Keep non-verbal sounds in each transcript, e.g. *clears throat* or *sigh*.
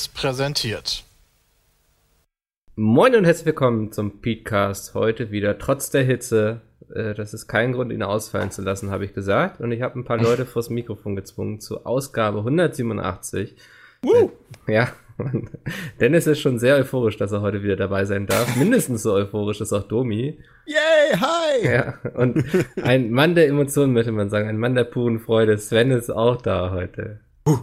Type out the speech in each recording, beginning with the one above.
Seriös präsentiert. Moin und herzlich willkommen zum Petecast. Heute wieder trotz der Hitze. Äh, das ist kein Grund, ihn ausfallen zu lassen, habe ich gesagt. Und ich habe ein paar *laughs* Leute vors Mikrofon gezwungen zur Ausgabe 187. Woo! Äh, ja, Dennis ist schon sehr euphorisch, dass er heute wieder dabei sein darf. *laughs* Mindestens so euphorisch ist auch Domi. Yay, hi! Ja, und ein Mann der Emotionen, möchte man sagen, ein Mann der puren Freude. Sven ist auch da heute. Ich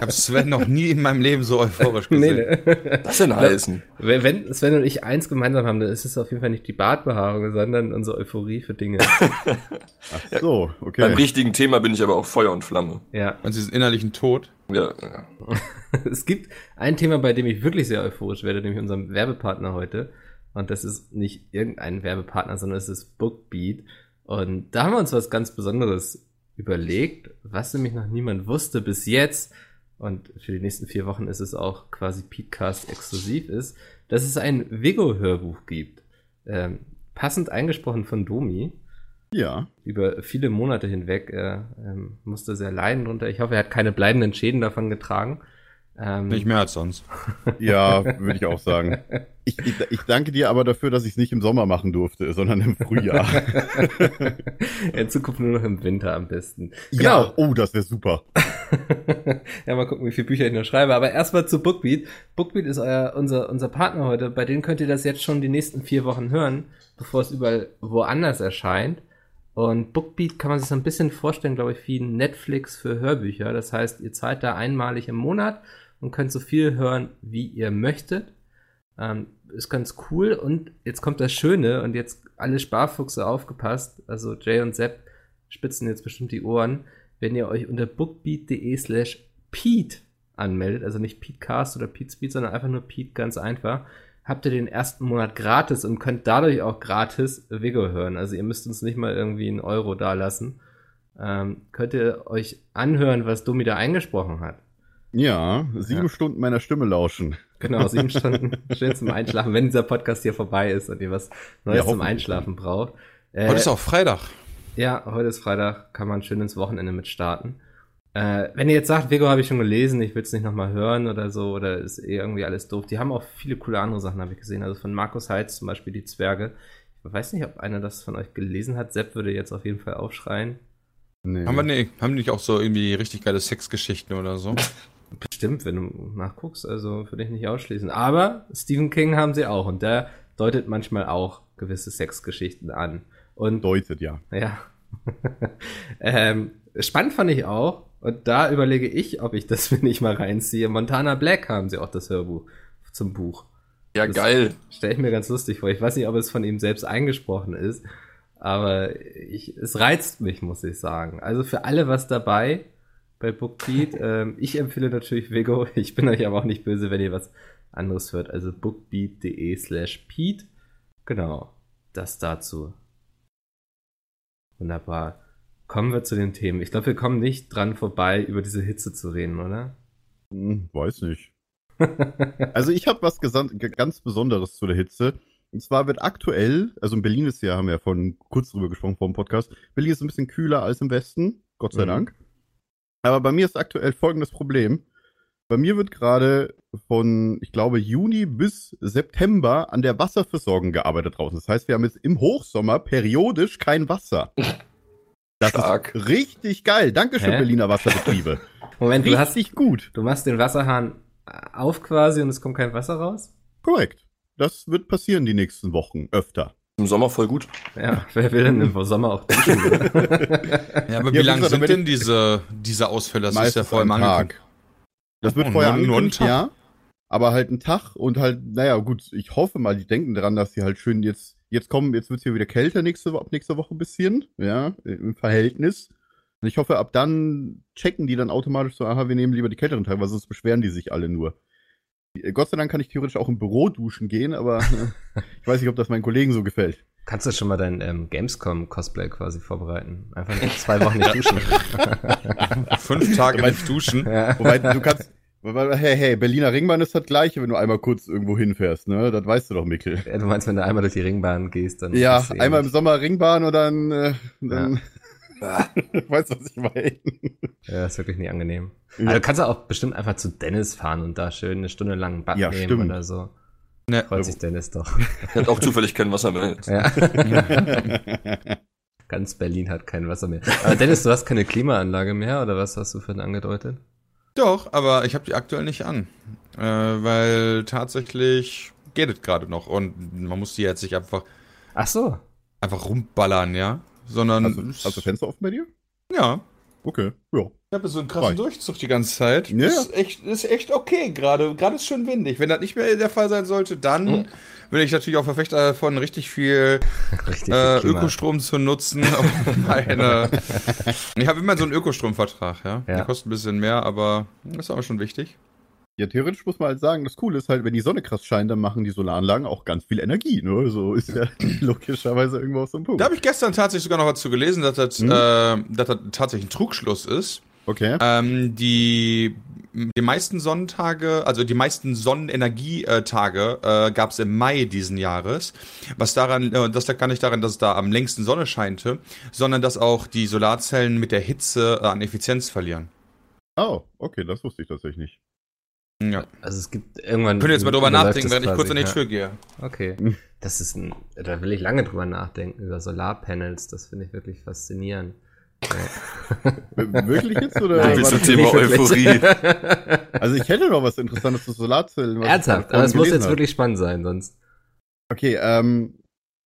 habe Sven noch nie in meinem Leben so euphorisch gesehen. Nee, nee. Das sind heißen. Wenn Sven und ich eins gemeinsam haben, dann ist es auf jeden Fall nicht die Bartbehaarung, sondern unsere Euphorie für Dinge. *laughs* Ach so, okay. Beim richtigen Thema bin ich aber auch Feuer und Flamme. Ja. Und sie ist innerlichen Tod. Ja, ja. *laughs* es gibt ein Thema, bei dem ich wirklich sehr euphorisch werde, nämlich unserem Werbepartner heute. Und das ist nicht irgendein Werbepartner, sondern es ist Bookbeat. Und da haben wir uns was ganz Besonderes überlegt, was nämlich noch niemand wusste bis jetzt, und für die nächsten vier Wochen ist es auch quasi Petecast exklusiv ist, dass es ein Vigo-Hörbuch gibt. Ähm, passend eingesprochen von Domi. Ja. Über viele Monate hinweg. Er ähm, musste sehr leiden drunter. Ich hoffe, er hat keine bleibenden Schäden davon getragen. Ähm, Nicht mehr als sonst. ja, würde ich auch sagen. *laughs* Ich, ich, ich, danke dir aber dafür, dass ich es nicht im Sommer machen durfte, sondern im Frühjahr. *laughs* In Zukunft nur noch im Winter am besten. Genau. Ja, oh, das wäre super. *laughs* ja, mal gucken, wie viele Bücher ich noch schreibe. Aber erstmal zu Bookbeat. Bookbeat ist euer, unser, unser Partner heute. Bei denen könnt ihr das jetzt schon die nächsten vier Wochen hören, bevor es überall woanders erscheint. Und Bookbeat kann man sich so ein bisschen vorstellen, glaube ich, wie Netflix für Hörbücher. Das heißt, ihr zahlt da einmalig im Monat und könnt so viel hören, wie ihr möchtet. Ähm, ist ganz cool. Und jetzt kommt das Schöne und jetzt alle Sparfuchse aufgepasst. Also Jay und Sepp spitzen jetzt bestimmt die Ohren, wenn ihr euch unter bookbeat.de slash Pete anmeldet. Also nicht Petecast oder Petespeed, sondern einfach nur Pete ganz einfach. Habt ihr den ersten Monat gratis und könnt dadurch auch gratis Vigo hören. Also ihr müsst uns nicht mal irgendwie einen Euro dalassen. Ähm, könnt ihr euch anhören, was Domi da eingesprochen hat. Ja, sieben ja. Stunden meiner Stimme lauschen. Genau, sieben Stunden *laughs* schön zum Einschlafen, wenn dieser Podcast hier vorbei ist und ihr was Neues ja, zum Einschlafen braucht. Äh, heute ist auch Freitag. Ja, heute ist Freitag, kann man schön ins Wochenende mit starten. Äh, wenn ihr jetzt sagt, Vigo habe ich schon gelesen, ich will es nicht nochmal hören oder so, oder ist eh irgendwie alles doof. Die haben auch viele coole andere Sachen, habe ich gesehen. Also von Markus Heitz zum Beispiel die Zwerge. Ich weiß nicht, ob einer das von euch gelesen hat. Sepp würde jetzt auf jeden Fall aufschreien. Nee. Haben wir nee, haben die nicht auch so irgendwie richtig geile Sexgeschichten oder so? *laughs* Bestimmt, wenn du nachguckst, also würde ich nicht ausschließen. Aber Stephen King haben sie auch und der deutet manchmal auch gewisse Sexgeschichten an. Und deutet, ja. Ja. *laughs* ähm, spannend fand ich auch, und da überlege ich, ob ich das *laughs* mir nicht mal reinziehe. Montana Black haben sie auch das Hörbuch zum Buch. Ja, das geil. Stelle ich mir ganz lustig vor. Ich weiß nicht, ob es von ihm selbst eingesprochen ist, aber ich, es reizt mich, muss ich sagen. Also für alle was dabei bei Bookbeat. ähm, ich empfehle natürlich Vigo. *laughs* Ich bin euch aber auch nicht böse, wenn ihr was anderes hört. Also bookbeat.de slash Pete. Genau, das dazu. Wunderbar. Kommen wir zu den Themen. Ich glaube, wir kommen nicht dran vorbei, über diese Hitze zu reden, oder? Hm, weiß nicht. *laughs* also ich habe was ganz Besonderes zu der Hitze. Und zwar wird aktuell, also in Berlin ist ja, haben wir ja vorhin kurz drüber gesprochen vor dem Podcast, Berlin ist ein bisschen kühler als im Westen, Gott sei mhm. Dank. Aber bei mir ist aktuell folgendes Problem. Bei mir wird gerade von, ich glaube, Juni bis September an der Wasserversorgung gearbeitet draußen. Das heißt, wir haben jetzt im Hochsommer periodisch kein Wasser. Das Stark. ist richtig geil. Dankeschön, Hä? Berliner Wasserbetriebe. *laughs* Moment, richtig du hast gut. Du machst den Wasserhahn auf quasi und es kommt kein Wasser raus? Korrekt. Das wird passieren die nächsten Wochen öfter. Im Sommer voll gut. Ja, wer will denn im Sommer auch duschen? *laughs* ja, aber wie ja, lange sind denn diese, diese Ausfälle? Das ist ja vorher mal Tag. Das wird oh, vorher nur, nur ein Tag. ja. Aber halt ein Tag und halt, naja, gut, ich hoffe mal, die denken daran, dass sie halt schön jetzt, jetzt kommen, jetzt wird es hier wieder kälter nächste, ab nächster Woche ein bisschen, ja, im Verhältnis. Und ich hoffe, ab dann checken die dann automatisch so, aha, wir nehmen lieber die kälteren Tage, weil sonst beschweren die sich alle nur. Gott sei Dank kann ich theoretisch auch im Büro duschen gehen, aber *laughs* ich weiß nicht, ob das meinen Kollegen so gefällt. Kannst du schon mal dein ähm, Gamescom-Cosplay quasi vorbereiten? Einfach *laughs* zwei Wochen nicht duschen. *laughs* Fünf Tage nicht duschen. Ja. Wobei, du kannst, hey, hey, Berliner Ringbahn ist das gleiche, wenn du einmal kurz irgendwo hinfährst, ne? Das weißt du doch, Mikkel. Ja, du meinst, wenn du einmal durch die Ringbahn gehst, dann. Ja, einmal im Sommer Ringbahn und dann, äh, dann ja. *laughs* weißt du, was ich meine? Ja, ist wirklich nicht angenehm. Ja. Also kannst du auch bestimmt einfach zu Dennis fahren und da schön eine Stunde lang ein Bad ja, nehmen stimmt. oder so. Ne. Freut sich Dennis doch. Er hat auch zufällig kein Wasser mehr. Ja. *laughs* Ganz Berlin hat kein Wasser mehr. Aber Dennis, du hast keine Klimaanlage mehr oder was hast du für angedeutet? Doch, aber ich habe die aktuell nicht an. Äh, weil tatsächlich geht es gerade noch und man muss die jetzt nicht einfach. Ach so. Einfach rumballern, ja. Sondern. Also, hast du Fenster offen bei dir? Ja. Okay, ja. Ich habe so einen krassen Rein. Durchzug die ganze Zeit. Ja. Ist echt, ist echt okay gerade. Gerade ist schön windig. Wenn das nicht mehr der Fall sein sollte, dann mhm. bin ich natürlich auch Verfechter davon, richtig viel *laughs* richtig äh, Ökostrom zu nutzen. *laughs* meine ich habe immer so einen Ökostromvertrag, ja. ja. Der kostet ein bisschen mehr, aber ist auch schon wichtig. Ja, theoretisch muss man halt sagen, das Coole ist halt, wenn die Sonne krass scheint, dann machen die Solaranlagen auch ganz viel Energie. Ne? So ist ja *clears throat* logischerweise irgendwo auf so einem Punkt. Da habe ich gestern tatsächlich sogar noch was zu gelesen, dass das, hm? äh, dass das tatsächlich ein Trugschluss ist. Okay. Ähm, die, die meisten Sonnentage, also die meisten Sonnenenergietage äh, gab es im Mai diesen Jahres. Was daran, äh, das lag gar nicht daran, dass es da am längsten Sonne scheinte, sondern dass auch die Solarzellen mit der Hitze äh, an Effizienz verlieren. Oh, okay, das wusste ich tatsächlich nicht. Ja. Also es gibt irgendwann. Könnt ihr jetzt mal drüber nachdenken, während ich kurz an die Tür gehe. Okay. Das ist ein, da will ich lange drüber nachdenken, über Solarpanels. Das finde ich wirklich faszinierend. wirklich jetzt? Oder *laughs* Nein, das Thema Euphorie? *laughs* also ich hätte noch was Interessantes zu Solarzellen. Ernsthaft, aber es muss jetzt hat. wirklich spannend sein, sonst. Okay, ähm,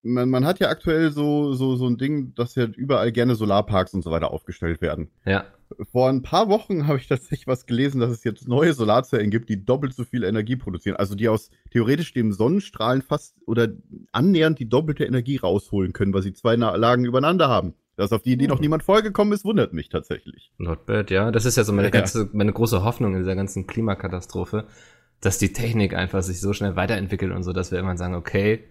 man, man hat ja aktuell so, so, so ein Ding, dass ja überall gerne Solarparks und so weiter aufgestellt werden. Ja. Vor ein paar Wochen *laughs* habe ich tatsächlich was gelesen, dass es jetzt neue Solarzellen gibt, die doppelt so viel Energie produzieren. Also die aus theoretisch dem Sonnenstrahlen fast oder annähernd die doppelte Energie rausholen können, weil sie zwei Lagen übereinander haben. Dass auf die Idee noch hm. niemand vorgekommen ist, wundert mich tatsächlich. Not bad, ja. Das ist ja so meine, ganze, meine große Hoffnung in dieser ganzen Klimakatastrophe, dass die Technik einfach sich so schnell weiterentwickelt und so, dass wir irgendwann sagen, okay,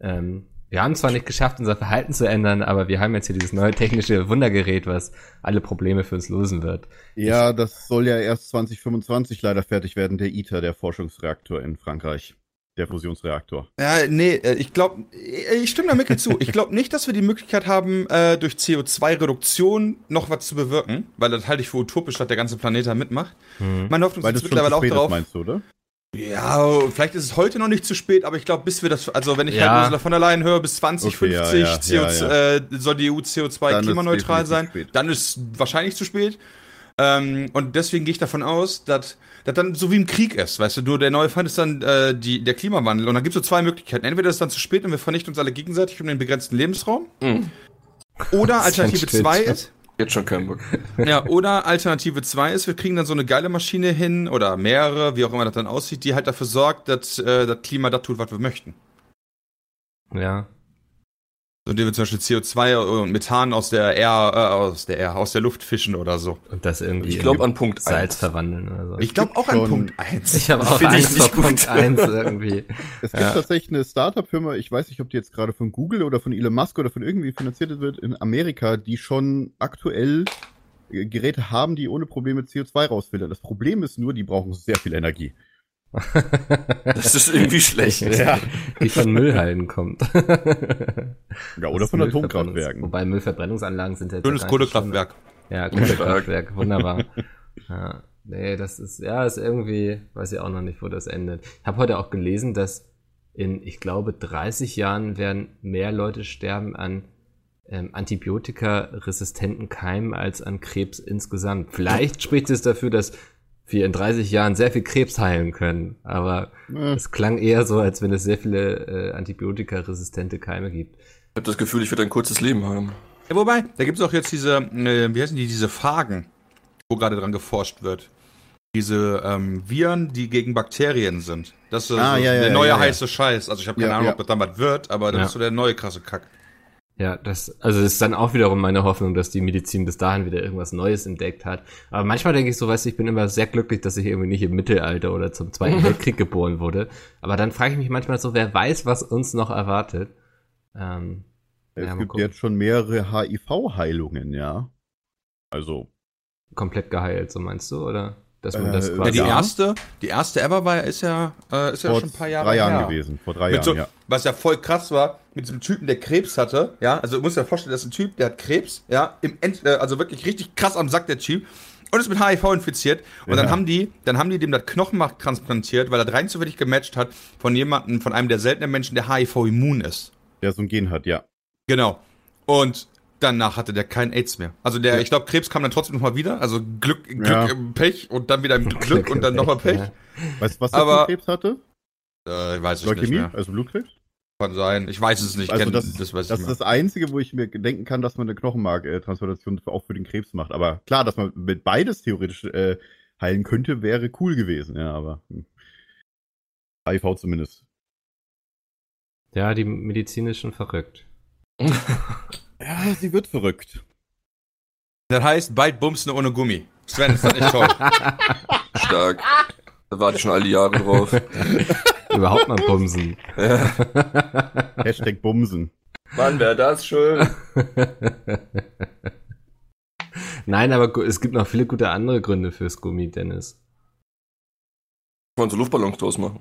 ähm, wir haben zwar nicht geschafft, unser Verhalten zu ändern, aber wir haben jetzt hier dieses neue technische Wundergerät, was alle Probleme für uns lösen wird. Ja, ich, das soll ja erst 2025 leider fertig werden, der ITER, der Forschungsreaktor in Frankreich. Der Fusionsreaktor. Ja, nee, äh, ich glaube, äh, ich stimme da Mikkel zu. Ich glaube nicht, dass wir die Möglichkeit haben, äh, durch CO2-Reduktion noch was zu bewirken, weil das halte ich für utopisch, dass der ganze Planet da mitmacht. Mhm. Meine Hoffnung ist mittlerweile auch darauf. Ist, meinst du, oder? Ja, vielleicht ist es heute noch nicht zu spät, aber ich glaube, bis wir das, also wenn ich ja. halt Ursula von der Leyen höre, bis 2050 okay, ja, ja, äh, soll die EU CO2 klimaneutral sein, dann ist wahrscheinlich zu spät. Ähm, und deswegen gehe ich davon aus, dass das dann so wie im Krieg ist, weißt du, du der neue Feind ist dann äh, die, der Klimawandel und dann gibt es so zwei Möglichkeiten. Entweder ist es dann zu spät und wir vernichten uns alle gegenseitig um den begrenzten Lebensraum. Mhm. Oder Alternative 2 ist, Jetzt schon keinen Bock. *laughs* Ja, oder Alternative 2 ist, wir kriegen dann so eine geile Maschine hin oder mehrere, wie auch immer das dann aussieht, die halt dafür sorgt, dass äh, das Klima das tut, was wir möchten. Ja, indem wir zum Beispiel CO2 und Methan aus der Air, äh, aus der Air, aus der Luft fischen oder so. Und das irgendwie ich glaube an Punkt Salz 1. verwandeln oder so. Ich glaube auch an Punkt 1. Ich habe *laughs* auch Angst vor Punkt 1 irgendwie. *laughs* Es gibt ja. tatsächlich eine Startup-Firma, ich weiß nicht, ob die jetzt gerade von Google oder von Elon Musk oder von irgendwie finanziert wird in Amerika, die schon aktuell Geräte haben, die ohne Probleme CO2 rausfiltern. Das Problem ist nur, die brauchen sehr viel Energie. *laughs* Das ist irgendwie schlecht. *laughs* ja. Die von Müllhallen kommt. ja, oder von Atomkraftwerken. Wobei Müllverbrennungsanlagen sind ja Schönes Kohlekraftwerk. Ja, Kohlekraftwerk, wunderbar. *laughs* Ja, nee, das ist, ja, ist irgendwie, weiß ich auch noch nicht, wo das endet. Ich habe heute auch gelesen, dass in, ich glaube, 30 Jahren werden mehr Leute sterben an ähm, antibiotikaresistenten Keimen als an Krebs insgesamt. Vielleicht spricht es dafür, dass wir in 30 Jahren sehr viel Krebs heilen können. Aber ja. es klang eher so, als wenn es sehr viele äh, antibiotikaresistente Keime gibt. Ich habe das Gefühl, ich werde ein kurzes Leben haben. Ja, wobei, da gibt es auch jetzt diese, äh, wie heißen die, diese Phagen, wo gerade dran geforscht wird. Diese ähm, Viren, die gegen Bakterien sind. Das ist ah, so ja, der ja, neue ja, heiße Scheiß. Also ich habe keine Ahnung, ob das dann was wird, aber das ist so der neue krasse Kack. Ja, das, also das ist dann auch wiederum meine Hoffnung, dass die Medizin bis dahin wieder irgendwas Neues entdeckt hat. Aber manchmal denke ich so, weißt du, ich bin immer sehr glücklich, dass ich irgendwie nicht im Mittelalter oder zum Zweiten *laughs* Weltkrieg geboren wurde. Aber dann frage ich mich manchmal so, wer weiß, was uns noch erwartet. Ähm, es ja, gibt jetzt schon mehrere HIV-Heilungen, ja. Also. Komplett geheilt, so meinst du, oder? Dass man äh, das quasi ja, die erste, die erste ever war, ist ja, äh, ist ja schon ein paar Jahre drei Jahren her. gewesen. Vor drei Jahren, so, ja. Was ja voll krass war, mit so einem Typen, der Krebs hatte, ja. Also du musst dir vorstellen, das ist ein Typ, der hat Krebs, ja. Im End, äh, also wirklich richtig krass am Sack, der Typ. Und ist mit HIV infiziert. Und ja. dann haben die, dann haben die dem das Knochenmark transplantiert, weil er rein zufällig gematcht hat von jemandem, von einem der seltenen Menschen, der HIV immun ist. Der so ein Gen hat, ja. Genau. Und danach hatte der kein AIDS mehr. Also der, ja. ich glaube, Krebs kam dann trotzdem nochmal wieder. Also Glück, Glück ja. Pech und dann wieder im Glück und dann nochmal Pech. Ja. Weißt du, was der für Krebs hatte? Äh, ich weiß es nicht mehr. Also Blutkrebs? Kann sein. Ich weiß es nicht. Also kenn, das, das, das ist das Einzige, wo ich mir denken kann, dass man eine Knochenmarktransplantation auch für den Krebs macht. Aber klar, dass man mit beides theoretisch äh, heilen könnte, wäre cool gewesen. Ja, aber hm. HIV zumindest. Ja, die Medizin ist schon verrückt. *laughs* Ja, sie wird verrückt. Das heißt, bald bumsen ohne Gummi. Sven, ist das nicht toll. *laughs* Stark. Da warte ich schon all die Jahre drauf. *laughs* Überhaupt mal bumsen. Ja. *laughs* Hashtag bumsen. Mann, wäre das schön. Nein, aber es gibt noch viele gute andere Gründe fürs Gummi, Dennis. Wollen so Luftballons draus machen?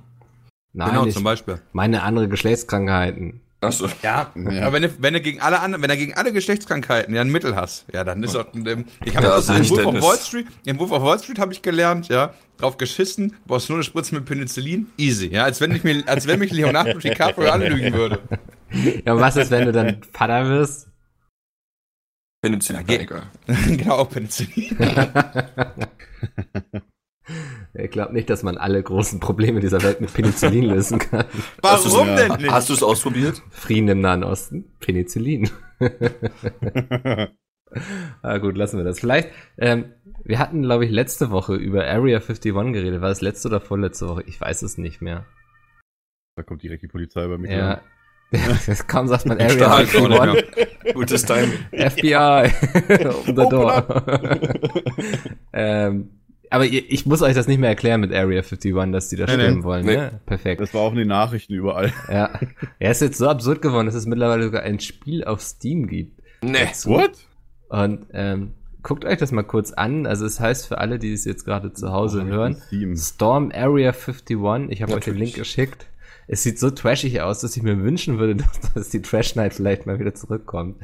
Nein, genau, zum Beispiel. Meine andere Geschlechtskrankheiten. Achso. Ja, ja, aber wenn du, wenn du gegen alle anderen, wenn du gegen alle Geschlechtskrankheiten ja ein Mittel hast, ja, dann ist doch, ähm, ich habe ja, das im Wolf of Wall Street, im Wolf of Wall Street habe ich gelernt, ja, drauf geschissen, brauchst nur eine Spritze mit Penicillin, easy, ja, als wenn ich mir, als wenn mich Leonardo *laughs* DiCaprio anlügen würde. Ja, und was ist, wenn du dann Vater wirst? Penicillin, ja, egal. *laughs* genau, auch Penicillin. *laughs* Ich glaube nicht, dass man alle großen Probleme dieser Welt mit Penicillin *laughs* lösen kann. Warum denn nicht? Hast du es ausprobiert? Frieden im Nahen Osten, Penicillin. *laughs* ah, gut, lassen wir das. Vielleicht, ähm, wir hatten, glaube ich, letzte Woche über Area 51 geredet. War das letzte oder vorletzte Woche? Ich weiß es nicht mehr. Da kommt direkt die Polizei bei mir. Ja. *laughs* Kaum sagt man Area 51. Gutes Time. FBI. um the door. ähm, aber ich muss euch das nicht mehr erklären mit Area 51, dass die da nee, stimmen nee, wollen. Nee. Ne? Perfekt. Das war auch in den Nachrichten überall. *laughs* Ja. Er ist jetzt so absurd geworden, dass es mittlerweile sogar ein Spiel auf Steam gibt. Nee. Dazu. What? Und ähm, guckt euch das mal kurz an. Also es heißt für alle, die es jetzt gerade zu Hause oh, hören, Storm Area 51. Ich habe euch den Link geschickt. Es sieht so trashig aus, dass ich mir wünschen würde, dass, *laughs* dass die Trash Night vielleicht mal wieder zurückkommt.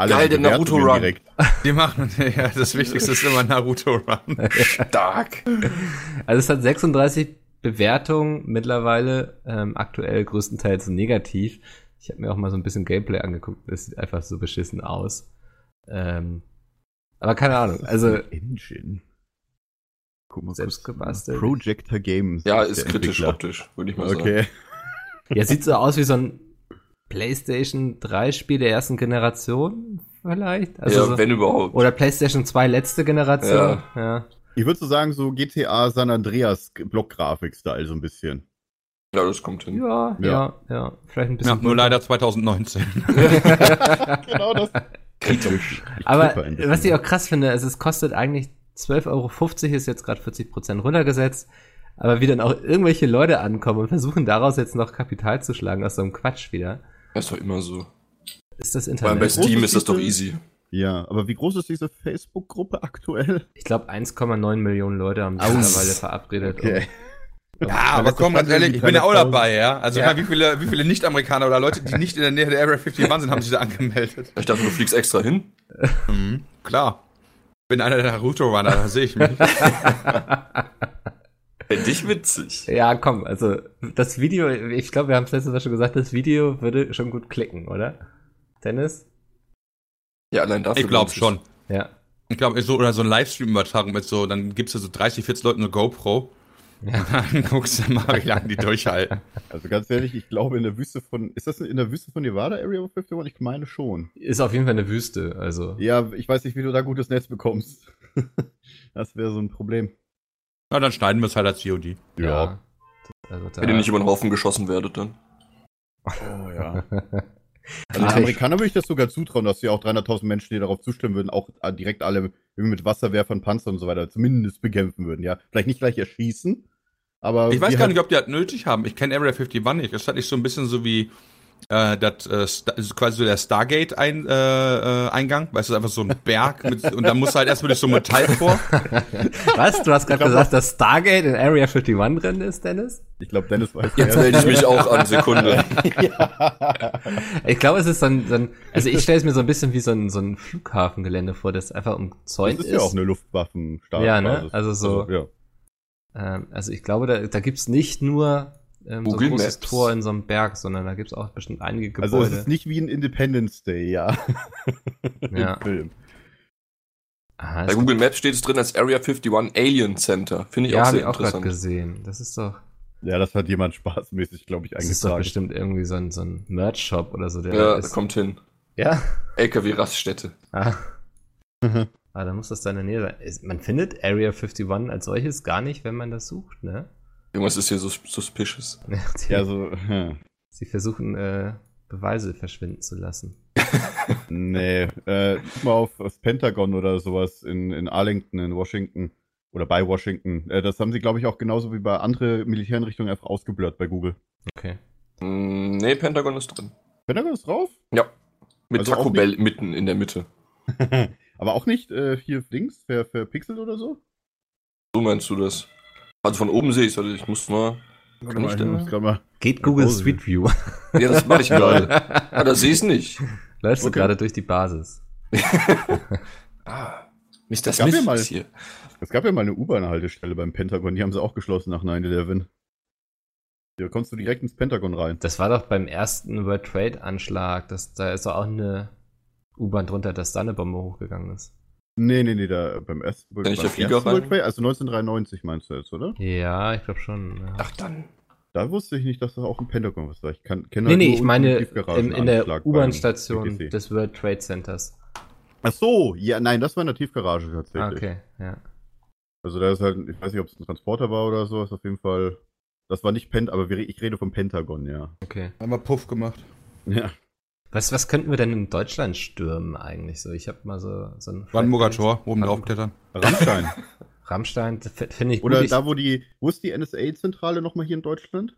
Alle Geil, der Naruto Run. Direkt. *laughs* Die machen, ja, das Wichtigste ist immer Naruto Run. *laughs* Stark. Also es hat 36 Bewertungen mittlerweile, ähm, aktuell größtenteils negativ. Ich habe mir auch mal so ein bisschen Gameplay angeguckt, das sieht einfach so beschissen aus. Ähm, aber keine Ahnung, also. Engine. Guck mal, selbst gebastelt. Projector Games. Ja, ist, ist kritisch optisch, würde ich mal okay. sagen. Okay. Ja, sieht so aus wie so ein PlayStation 3 Spiel der ersten Generation vielleicht. Also ja, so, wenn überhaupt. Oder PlayStation 2 letzte Generation. Ja. ja. Ich würde so sagen, so GTA San Andreas Blockgrafik-Style so ein bisschen. Ja, das kommt hin. Ja, ja, ja. ja. Vielleicht ein bisschen. Ja, nur leider 2019. *laughs* genau das. Kritisch. *laughs* Aber was ich auch krass finde, ist, es kostet eigentlich 12,50 Euro, ist jetzt gerade 40% runtergesetzt. Aber wie dann auch irgendwelche Leute ankommen und versuchen daraus jetzt noch Kapital zu schlagen aus so einem Quatsch wieder. Das ist doch immer so. Ist das Internet? Weil bei Steam ist das doch easy. Ja, aber wie groß ist diese Facebook-Gruppe aktuell? Ich glaube 1,9 Millionen Leute haben sich mittlerweile verabredet. Okay. Um, ja, aber komm, ganz ehrlich, ich bin ja auch dabei, ja. Also ja. wie viele, wie viele Nicht-Amerikaner oder Leute, die nicht in der Nähe der Area 51 sind, haben sich da angemeldet. Ich dachte, du fliegst extra hin. Mhm, klar. Bin einer der Naruto-Runner, da sehe ich mich. *laughs* Fände ich witzig. Ja, komm, also das Video, ich glaube, wir haben es letztes Mal schon gesagt, das Video würde schon gut klicken, oder? Dennis? Ja, allein dafür. Ich glaube schon. Ja. Ich glaube, so, oder so ein Livestream-Übertragung mit so, dann gibst du so 30, 40 Leuten eine GoPro. Ja. *laughs* dann guckst du mal, wie lange die durchhalten. Also ganz ehrlich, ich glaube in der Wüste von, ist das in der Wüste von Nevada Area 51? Ich meine schon. Ist auf jeden Fall eine Wüste, also. Ja, ich weiß nicht, wie du da gutes Netz bekommst. *laughs* das wäre so ein Problem. Na, dann schneiden wir es halt als COD. Ja. ja. Also Wenn ihr nicht über den Haufen geschossen werdet, dann. Oh ja. *laughs* Also den Amerikanern würde ich das sogar zutrauen, dass sie auch 300.000 Menschen, die darauf zustimmen würden, auch äh, direkt alle mit Wasserwerfern, Panzer und so weiter zumindest bekämpfen würden, ja. Vielleicht nicht gleich erschießen, aber. Ich weiß gar nicht, ob die das nötig haben. Ich kenne Area 51 nicht. Das ist halt nicht so ein bisschen so wie, äh, das äh, ist quasi so der Stargate-Eingang, äh, äh, Eingang. weißt du, einfach so ein Berg mit, und dann musst du halt erstmal durch so ein Metall vor. Was? Du hast gerade gesagt, dass Stargate in Area 51 drin ist, Dennis? Ich glaube, Dennis weiß. Jetzt melde ich mich auch an, Sekunde. ja. *laughs* Ich glaube, es ist so ein, so ein also ich stelle es mir so ein bisschen wie so ein, so ein Flughafengelände vor, das einfach umzäunt ist. Das ist ja auch eine Luftwaffenstab. Ja, ne? Also so. Also, ja. Ähm, also ich glaube, da, da gibt's nicht nur ähm, so ein großes Maps. Tor in so einem Berg, sondern da gibt's auch bestimmt einige Gebäude. Also es ist nicht wie ein Independence Day, ja. *laughs* ja. Film. Aha, Bei Google Maps steht es drin als Area 51 Alien Center. Finde ich ja, auch sehr ich interessant. Ja, habe ich auch gerade gesehen. Das ist doch... Ja, das hat jemand spaßmäßig, glaube ich, eingetragen. Das ist doch bestimmt irgendwie so ein, so ein Merch-Shop oder so. Der ja, ist. kommt hin. Ja? LKW-Raststätte. Ah. ah, da muss das da in der Nähe sein. Man findet Area 51 als solches gar nicht, wenn man das sucht, ne? Irgendwas ist hier so suspicious. *laughs* Ja, so. Hm. Sie versuchen, äh, Beweise verschwinden zu lassen. *laughs* nee, äh, mal auf das Pentagon oder sowas in, in Arlington, in Washington oder bei Washington. Äh, das haben sie, glaube ich, auch genauso wie bei anderen Militäreinrichtungen einfach ausgeblurrt bei Google. Okay. Mm, nee, Pentagon ist drin. Pentagon ist drauf? Ja. Mit also Taco Bell mitten in der Mitte. *laughs* Aber auch nicht äh, hier links, für, für Pixel oder so? So meinst du das? Also von oben sehe ich es, ich muss mal. Kann ich denn mal? Geht Google Street View. *laughs* Ja, das mache ich gerade. Aber ah, da sehe ich es nicht. Läufst okay. du gerade durch die Basis. *laughs* ah, nicht das Smith ja mal, hier. Es gab ja mal eine U-Bahn-Haltestelle beim Pentagon, die haben sie auch geschlossen nach 9-11. Da kommst du direkt ins Pentagon rein. Das war doch beim ersten World Trade Anschlag. Das, da ist doch auch eine U-Bahn drunter, dass da eine Bombe hochgegangen ist. Nee, nee, nee, da beim ersten World, ich der Flieger World Trade, also 1993 meinst du jetzt, oder? Ja, ich glaube schon. Ja. Ach dann. Da wusste ich nicht, dass das auch ein Pentagon was war. Ich kann, kenne Nee, halt nee, ich meine in, in der U-Bahn-Station des World Trade Centers. Ach so, ja, nein, das war in der Tiefgarage tatsächlich. Okay, ja. Also da ist halt, ich weiß nicht, ob es ein Transporter war oder so, ist auf jeden Fall, das war nicht Pent, aber ich rede vom Pentagon, ja. Okay. Haben wir Puff gemacht. Ja. Was, was könnten wir denn in Deutschland stürmen eigentlich so? Ich habe mal so, so ein Brandenburger Tor, oben drauf klettern. Rammstein. *laughs* Rammstein, finde ich gut. Oder da, wo die, wo ist die NSA-Zentrale nochmal hier in Deutschland?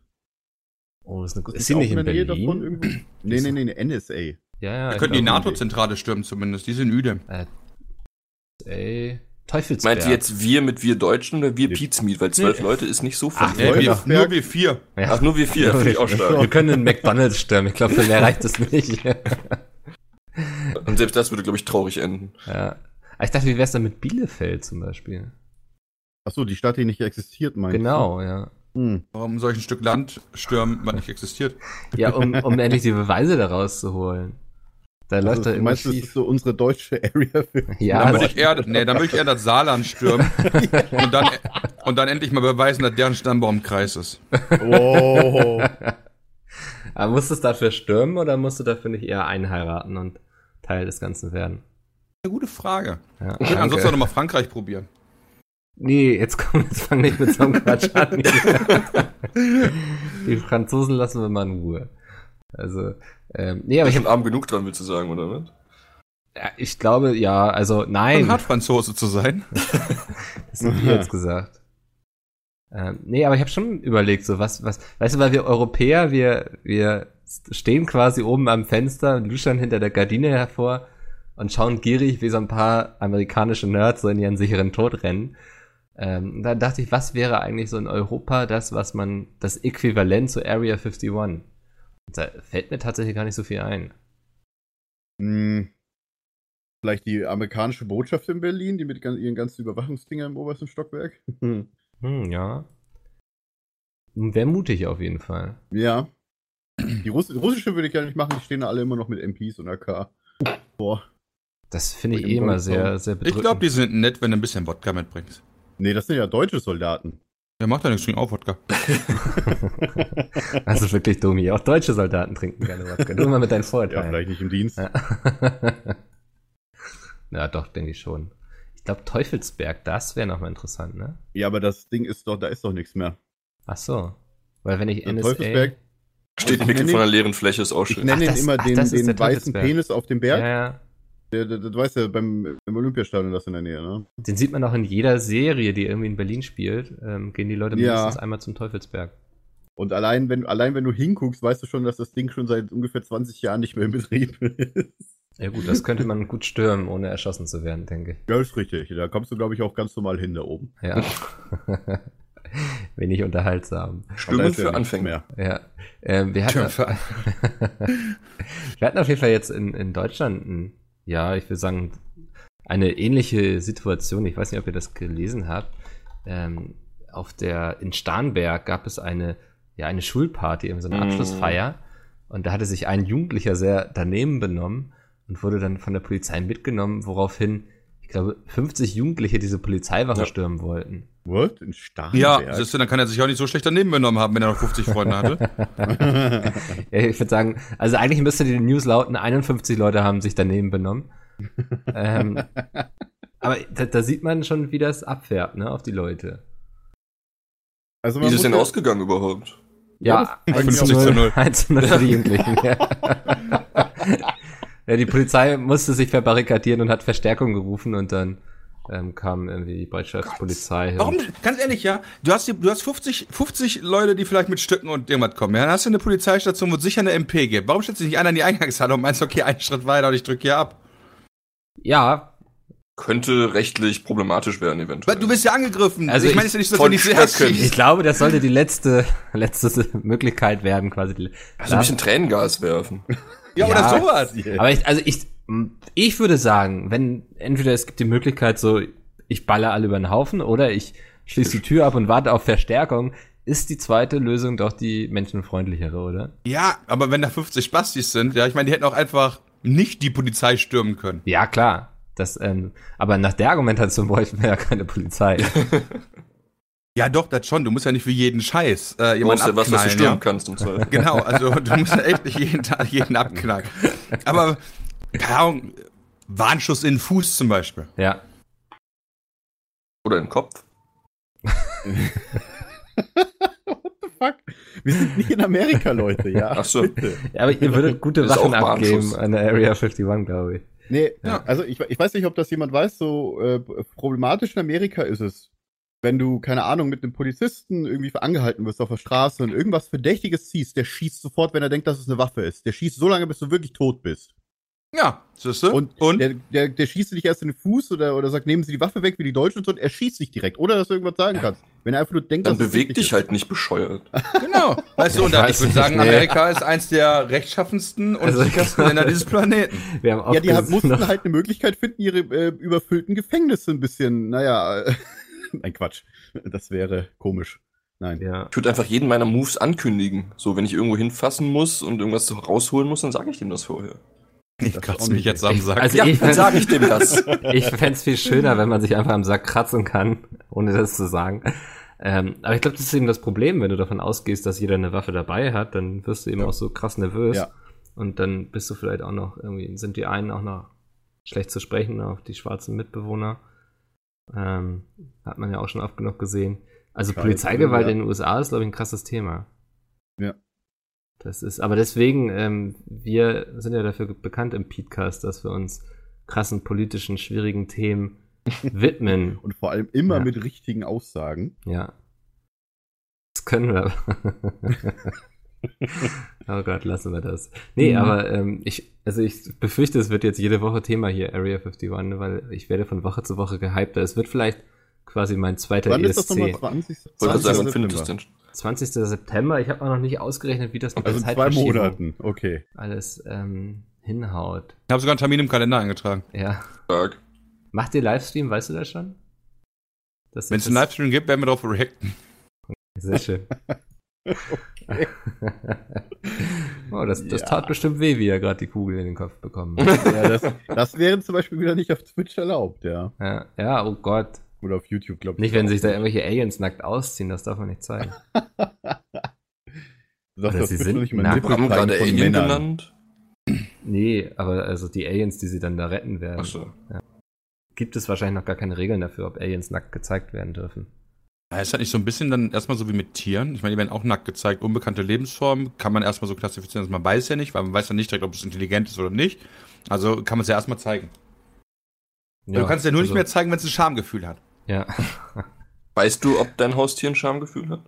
Oh, das ist eine Ist sie nicht in Berlin? Davon irgendwo? *clears throat* Nee, nee, nee, nee, NSA. Ja, ja. Wir könnten die NATO-Zentrale stürmen zumindest, die sind üde. Äh, NSA. Teufelsberg. Meint ihr jetzt wir mit wir Deutschen oder wir Pizmeet? Weil zwölf nee. Leute ist nicht so viel. Ach, nee, wir, nur wir vier. Ja. Ach, nur wir vier. *laughs* Finde ich auch stark. Wir können den McDonalds stürmen. Ich glaube, für mehr reicht es nicht. *laughs* Und selbst das würde, glaube ich, traurig enden. Ja. ich dachte, wie wäre es dann mit Bielefeld zum Beispiel? Ach so, die Stadt, die nicht existiert, meinst genau, du? Genau, ja. Hm. Warum soll ich ein Stück Land stürmen, was nicht existiert? Ja, um, um endlich die Beweise daraus zu holen. Da also, läuft da immer meinst, schief. das ist so unsere deutsche Area. Ja, dann würde ich eher, nee, dann würde ich eher das Saarland stürmen *laughs* und dann und dann endlich mal beweisen, dass deren Stammbaum im Kreis ist. Oh. *laughs* Aber musst du es dafür stürmen oder musst du dafür nicht eher einheiraten und Teil des Ganzen werden? Eine gute Frage. Ja, ich würde ansonsten noch mal Frankreich probieren. Nee, jetzt komm, jetzt fang nicht mit so einem Quatsch an. *laughs* Die Franzosen lassen wir mal in Ruhe. Also, ähm, nee, aber ich, habe arm genug dran, willst du sagen, oder was? Ja, ich glaube, ja, also nein. Man hat Franzose zu sein. *laughs* das haben wir jetzt gesagt. Ähm, nee, aber ich habe schon überlegt, so was, was, weißt du, weil wir Europäer, wir, wir stehen quasi oben am Fenster und luschern hinter der Gardine hervor und schauen gierig, wie so ein paar amerikanische Nerds so in ihren sicheren Tod rennen. Ähm, da dachte ich, was wäre eigentlich so in Europa das, was man, das Äquivalent zu Area 51? Da fällt mir tatsächlich gar nicht so viel ein. Hm, vielleicht die amerikanische Botschaft in Berlin, die mit ihren ganzen Überwachungsdingern im obersten Stockwerk. *laughs* hm, ja. Wäre mutig auf jeden Fall. Ja. Die Russ russische würde ich ja nicht machen, die stehen da alle immer noch mit MPs und AK. Boah. Das finde ich eh immer sehr, sehr bedrückend. Ich glaube, die sind nett, wenn du ein bisschen Wodka mitbringst. Nee, das sind ja deutsche Soldaten. Der macht ja nichts, trinkt auch Wodka. *laughs* das ist wirklich dumm. Auch deutsche Soldaten trinken gerne Wodka. Du immer mit deinen Vorurteilen. Ja, vielleicht nicht im Dienst. Ja, *laughs* ja doch, denke ich schon. Ich glaube, Teufelsberg, das wäre nochmal interessant, ne? Ja, aber das Ding ist doch, da ist doch nichts mehr. Ach so. Weil wenn ich NSA... Teufelsberg steht mitten von einer leeren Fläche, ist auch schön. Ich nenne ihn immer ach, den, den weißen Penis auf dem Berg. Ja, ja. Der, der, du weißt ja, beim, beim Olympiastadion das in der Nähe, ne? Den sieht man auch in jeder Serie, die irgendwie in Berlin spielt, ähm, gehen die Leute mindestens ja. einmal zum Teufelsberg. Und allein wenn, allein wenn du hinguckst, weißt du schon, dass das Ding schon seit ungefähr 20 Jahren nicht mehr in Betrieb ist. Ja gut, das könnte man gut stürmen, ohne erschossen zu werden, denke ich. Ja, ist richtig. Da kommst du, glaube ich, auch ganz normal hin da oben. Ja. *laughs* Wenig unterhaltsam. Stürmen für Anfänger. Ja. Ähm, wir, hatten, *laughs* wir hatten auf jeden Fall jetzt in, in Deutschland, ein, ja, ich würde sagen, eine ähnliche Situation. Ich weiß nicht, ob ihr das gelesen habt. Ähm, auf der, in Starnberg gab es eine, ja, eine Schulparty, so eine mm. Abschlussfeier. Und da hatte sich ein Jugendlicher sehr daneben benommen und wurde dann von der Polizei mitgenommen, woraufhin, glaube, 50 Jugendliche diese Polizeiwache ja. stürmen wollten. What? In Starnberg? Ja, siehst du, dann kann er sich auch nicht so schlecht daneben benommen haben, wenn er noch 50 Freunde hatte. *laughs* ja, ich würde sagen, also eigentlich müsste die News lauten, 51 Leute haben sich daneben benommen. ähm, aber da, da, sieht man schon, wie das abfärbt, ne, auf die Leute. Also wie ist es denn ausgegangen überhaupt? Ja, 1 zu 0. 1 zu 0 für die Jugendlichen, *laughs* ja. die Polizei musste sich verbarrikadieren und hat Verstärkung gerufen und dann ähm, kam irgendwie die Bereitschaftspolizei. Warum, ganz ehrlich, ja, du hast, die, du hast 50, 50 Leute, die vielleicht mit Stücken und irgendwas kommen. Ja, dann hast du eine Polizeistation, wo es sicher eine MP gibt. Warum stellst du nicht einer in die Eingangshalle und meinst, okay, einen Schritt weiter und ich drücke hier ab? Ja. Könnte rechtlich problematisch werden, eventuell. Weil du bist ja angegriffen. Also ich meine, es ist nicht so, dass du nicht sehr Ich glaube, das sollte die letzte, *laughs* letzte Möglichkeit werden, quasi. Also ein bisschen Tränengas werfen. *laughs* ja, ja, oder sowas. Aber ich, also ich, ich würde sagen, wenn entweder es gibt die Möglichkeit so, ich balle alle über den Haufen oder ich schließe die Tür ab und warte auf Verstärkung, ist die zweite Lösung doch die menschenfreundlichere, oder? Ja, aber wenn da 50 Spastis sind, ja, ich meine, die hätten auch einfach nicht die Polizei stürmen können. Ja, klar. Das, ähm, aber nach der Argumentation bräuchten wir ja keine Polizei. *laughs* Ja, doch, das schon. Du musst ja nicht für jeden Scheiß äh, jemanden ja was, was du stürmen ja? kannst und so. *laughs* Genau, also du musst ja echt nicht jeden Tag jeden abknacken. Aber keine Ahnung, Warnschuss in den Fuß zum Beispiel. Ja. Oder in den Kopf. What the fuck? Wir sind nicht in Amerika, Leute, ja. Ach so. Ja, aber ihr würdet gute Waffen abgeben an der Area 51, glaube ich. Nee, ja. also ich, ich weiß nicht, ob das jemand weiß, so äh, problematisch in Amerika ist es, wenn du, keine Ahnung, mit einem Polizisten irgendwie angehalten wirst auf der Straße und irgendwas Verdächtiges ziehst, der schießt sofort, wenn er denkt, dass es eine Waffe ist. Der schießt so lange, bis du wirklich tot bist. Ja, siehst du? Und, und? Der, der, der schießt dich erst in den Fuß oder, oder sagt, nehmen Sie die Waffe weg wie die Deutschen und er schießt dich direkt, oder dass du irgendwas sagen kannst. Wenn er einfach nur denkt, Dann beweg dich ist. halt nicht bescheuert. *laughs* Genau. Weißt du, und ich, ich würde sagen, Amerika ist eins der rechtschaffendsten und also, sichersten Länder dieses Planeten. *laughs* ja, die haben, mussten halt eine Möglichkeit finden, ihre äh, überfüllten Gefängnisse ein bisschen, naja, *laughs* nein, Quatsch. Das wäre komisch. Nein. Ja. Ich würde einfach jeden meiner Moves ankündigen. So, wenn ich irgendwo hinfassen muss und irgendwas rausholen muss, dann sage ich dem das vorher. Ich kratze mich jetzt am Sack. Also ja, ich dann sage ich dem das. *laughs* ich fände es viel schöner, wenn man sich einfach am Sack kratzen kann, ohne das zu sagen. Ähm, aber ich glaube, das ist eben das Problem, wenn du davon ausgehst, dass jeder eine Waffe dabei hat, dann wirst du eben ja. auch so krass nervös. Ja. Und dann bist du vielleicht auch noch, irgendwie sind die einen auch noch schlecht zu sprechen, auch die schwarzen Mitbewohner. Ähm, hat man ja auch schon oft genug gesehen. Also Polizeigewalt ja. in den USA ist, glaube ich, ein krasses Thema. Ja. Das ist, aber deswegen, ähm, wir sind ja dafür bekannt im Podcast, dass wir uns krassen politischen, schwierigen Themen *laughs* widmen. Und vor allem immer ja. mit richtigen Aussagen. Ja. Das können wir. *laughs* oh Gott, lassen wir das. Nee, mhm. aber ähm, ich, also ich befürchte, es wird jetzt jede Woche Thema hier, Area 51, weil ich werde von Woche zu Woche gehypter. Es wird vielleicht quasi mein zweiter Wann ESC. Ist das nochmal 20. 20. 20. 20. September. Ich habe auch noch nicht ausgerechnet, wie das mit also der zwei Monaten, okay. Alles ähm, hinhaut. Ich habe sogar einen Termin im Kalender eingetragen. Ja. Tag. Macht ihr Livestream, weißt du das schon? Wenn es einen Livestream gibt, werden wir darauf reacten. Sehr schön. *laughs* *laughs* oh, das, das ja. tat bestimmt weh, wie er gerade die Kugel in den Kopf bekommen hat. *laughs* ja, das, das wäre zum Beispiel wieder nicht auf Twitch erlaubt, ja. Ja, ja oh Gott. Oder auf YouTube, glaube ich. Nicht, wenn sich da irgendwelche Aliens nackt ausziehen, das darf man nicht zeigen. *laughs* Du sagst, das sie sind nicht nackt. Haben gerade Alien genannt? Nee, aber also die Aliens, die sie dann da retten werden. Ach so. Ja. Gibt es wahrscheinlich noch gar keine Regeln dafür, ob Aliens nackt gezeigt werden dürfen. Ist halt nicht so ein bisschen dann erstmal so wie mit Tieren. Ich meine, die werden auch nackt gezeigt. Unbekannte Lebensformen kann man erstmal so klassifizieren, dass man weiß ja nicht, weil man weiß ja nicht direkt, ob es intelligent ist oder nicht. Also kann man es ja erstmal zeigen. Ja, du kannst ja nur also, nicht mehr zeigen, wenn es ein Schamgefühl hat. Ja. *laughs* Weißt du, ob dein Haustier ein Schamgefühl hat?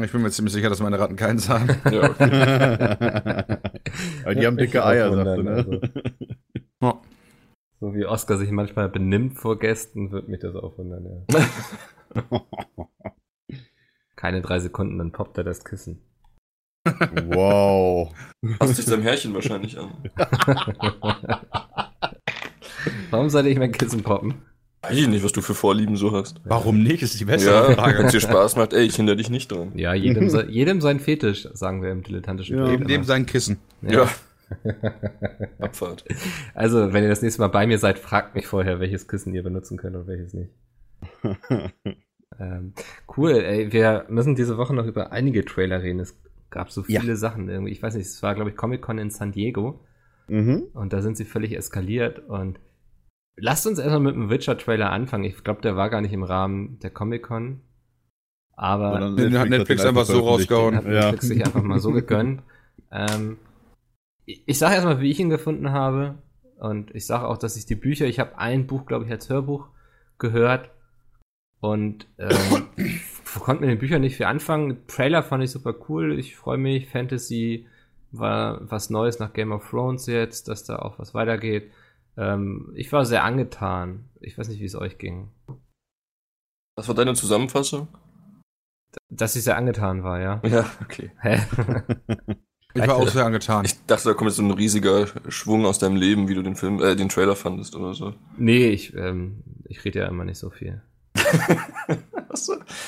Ich bin mir ziemlich sicher, dass meine Ratten keins haben. Ja, okay. *laughs* Aber die haben dicke Eier, sagst du, ne? Also. Ja. So wie Oscar sich manchmal benimmt vor Gästen, wird mich das auch wundern, ja. *laughs* Keine drei Sekunden, dann poppt er das Kissen. Wow. Passt sich seinem Herrchen wahrscheinlich an. Warum sollte ich mein Kissen poppen? Weiß ich nicht, was du für Vorlieben so hast. Warum nicht? Ist die bessere ja, Frage. Wenn es dir Spaß macht, ey, ich hindere dich nicht dran. Ja, jedem, jedem sein Fetisch, sagen wir im dilettantischen ja. Jedem dem sein Kissen. Ja. ja. *laughs* Abfahrt. Also, wenn ihr das nächste Mal bei mir seid, fragt mich vorher, welches Kissen ihr benutzen könnt und welches nicht. Ähm, cool, ey, wir müssen diese Woche noch über einige Trailer reden. Es gab so viele ja. Sachen irgendwie. Ich weiß nicht, es war, glaube ich, Comic-Con in San Diego. Mhm. Und da sind sie völlig eskaliert und Lasst uns erstmal mit dem Witcher-Trailer anfangen. Ich glaube, der war gar nicht im Rahmen der Comic-Con. Aber den Netflix hat Netflix einfach so rausgehauen. Hat Netflix ja. sich einfach mal so *laughs* gegönnt. Ähm, ich, ich sage erstmal, wie ich ihn gefunden habe. Und ich sage auch, dass ich die Bücher, ich habe ein Buch, glaube ich, als Hörbuch gehört. Und ähm, konnte mit den Büchern nicht viel anfangen. Trailer fand ich super cool. Ich freue mich. Fantasy war was Neues nach Game of Thrones jetzt, dass da auch was weitergeht. Ähm, ich war sehr angetan. Ich weiß nicht, wie es euch ging. Was war deine Zusammenfassung? Dass ich sehr angetan war, ja. Ja, okay. *laughs* Hä? ich war auch sehr angetan. Ich dachte, da kommt jetzt so ein riesiger Schwung aus deinem Leben, wie du den Film, äh, den Trailer fandest oder so. Nee, ich, ähm, ich rede ja immer nicht so viel.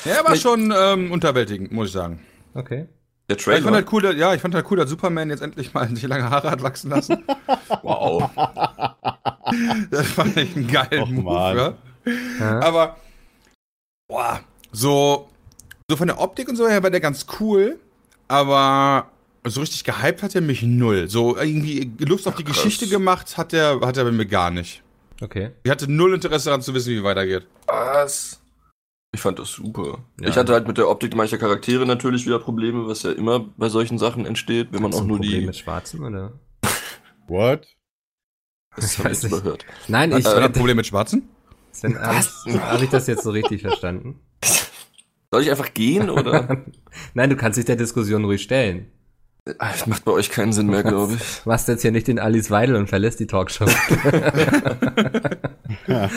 Ja, er war schon ähm, unterwältigend, muss ich sagen. Okay. Der Trailer. Ich fand halt cool, ja, ich fand halt cool, dass Superman jetzt endlich mal sich lange Haare hat wachsen lassen. *laughs* wow. das fand ich einen geilen Och, Move, ja. Aber, boah, so, so von der Optik und so her war der ganz cool, aber so richtig gehypt hat er mich null. So irgendwie Lust auf die Ach, Geschichte gemacht hat er, hat er bei mir gar nicht. Okay. Ich hatte null Interesse daran zu wissen, wie es weitergeht. Was? Ich fand das super. Ja. Ich hatte halt mit der Optik mancher Charaktere natürlich wieder Probleme, was ja immer bei solchen Sachen entsteht, wenn man auch nur Problem die. mit Schwarzen oder? *laughs* What? Das habe ich nicht überhört. Nein, ich. Hast du ein Problem mit Schwarzen? *laughs* Habe ich das jetzt so richtig verstanden? *laughs* Soll ich einfach gehen oder? Nein, du kannst dich der Diskussion ruhig stellen. Ah, das macht bei euch keinen Sinn mehr, *laughs* glaube ich. Machst jetzt hier nicht den Alice Weidel und verlässt die Talkshow. *laughs* *laughs*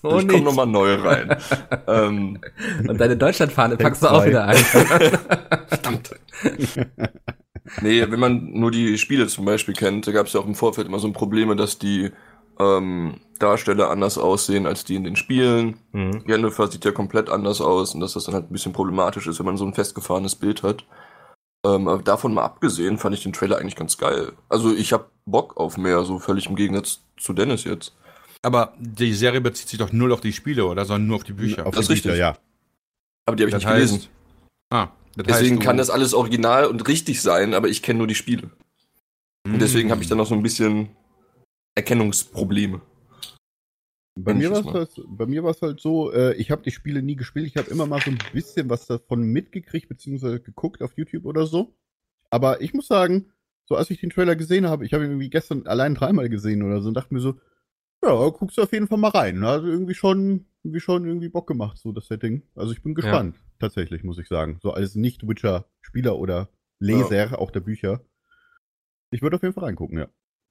So ich komme nochmal neu rein. ähm, Und deine Deutschlandfahne packst du auch wieder ein. Verdammt. nee, wenn man nur die Spiele zum Beispiel kennt, da gab es ja auch im Vorfeld immer so Probleme, dass die ähm, Darsteller anders aussehen als die in den Spielen. Mhm. Jennifer sieht ja komplett anders aus und dass das dann halt ein bisschen problematisch ist, wenn man so ein festgefahrenes Bild hat. Ähm, aber davon mal abgesehen, fand ich den Trailer eigentlich ganz geil. Also ich hab Bock auf mehr, so völlig im Gegensatz zu Dennis jetzt. Aber die Serie bezieht sich doch null auf die Spiele, oder? Sondern nur auf die Bücher. Auf das ist richtig, ja. Aber die habe ich das nicht heißt, gelesen. Ah, deswegen heißt, kann das alles original und richtig sein, aber ich kenne nur die Spiele. Mm. Und deswegen habe ich dann noch so ein bisschen Erkennungsprobleme. Bei mir, halt, bei mir war es halt so, äh, ich habe die Spiele nie gespielt, ich habe immer mal so ein bisschen was davon mitgekriegt, beziehungsweise geguckt auf YouTube oder so. Aber ich muss sagen, so als ich den Trailer gesehen habe, ich habe ihn irgendwie gestern allein dreimal gesehen oder so und dachte mir so, ja, guckst du auf jeden Fall mal rein. Also irgendwie schon, irgendwie schon irgendwie Bock gemacht, so das Setting. Also ich bin gespannt, ja. tatsächlich, muss ich sagen. So als Nicht-Witcher-Spieler oder Leser ja. auch der Bücher. Ich würde auf jeden Fall reingucken, ja.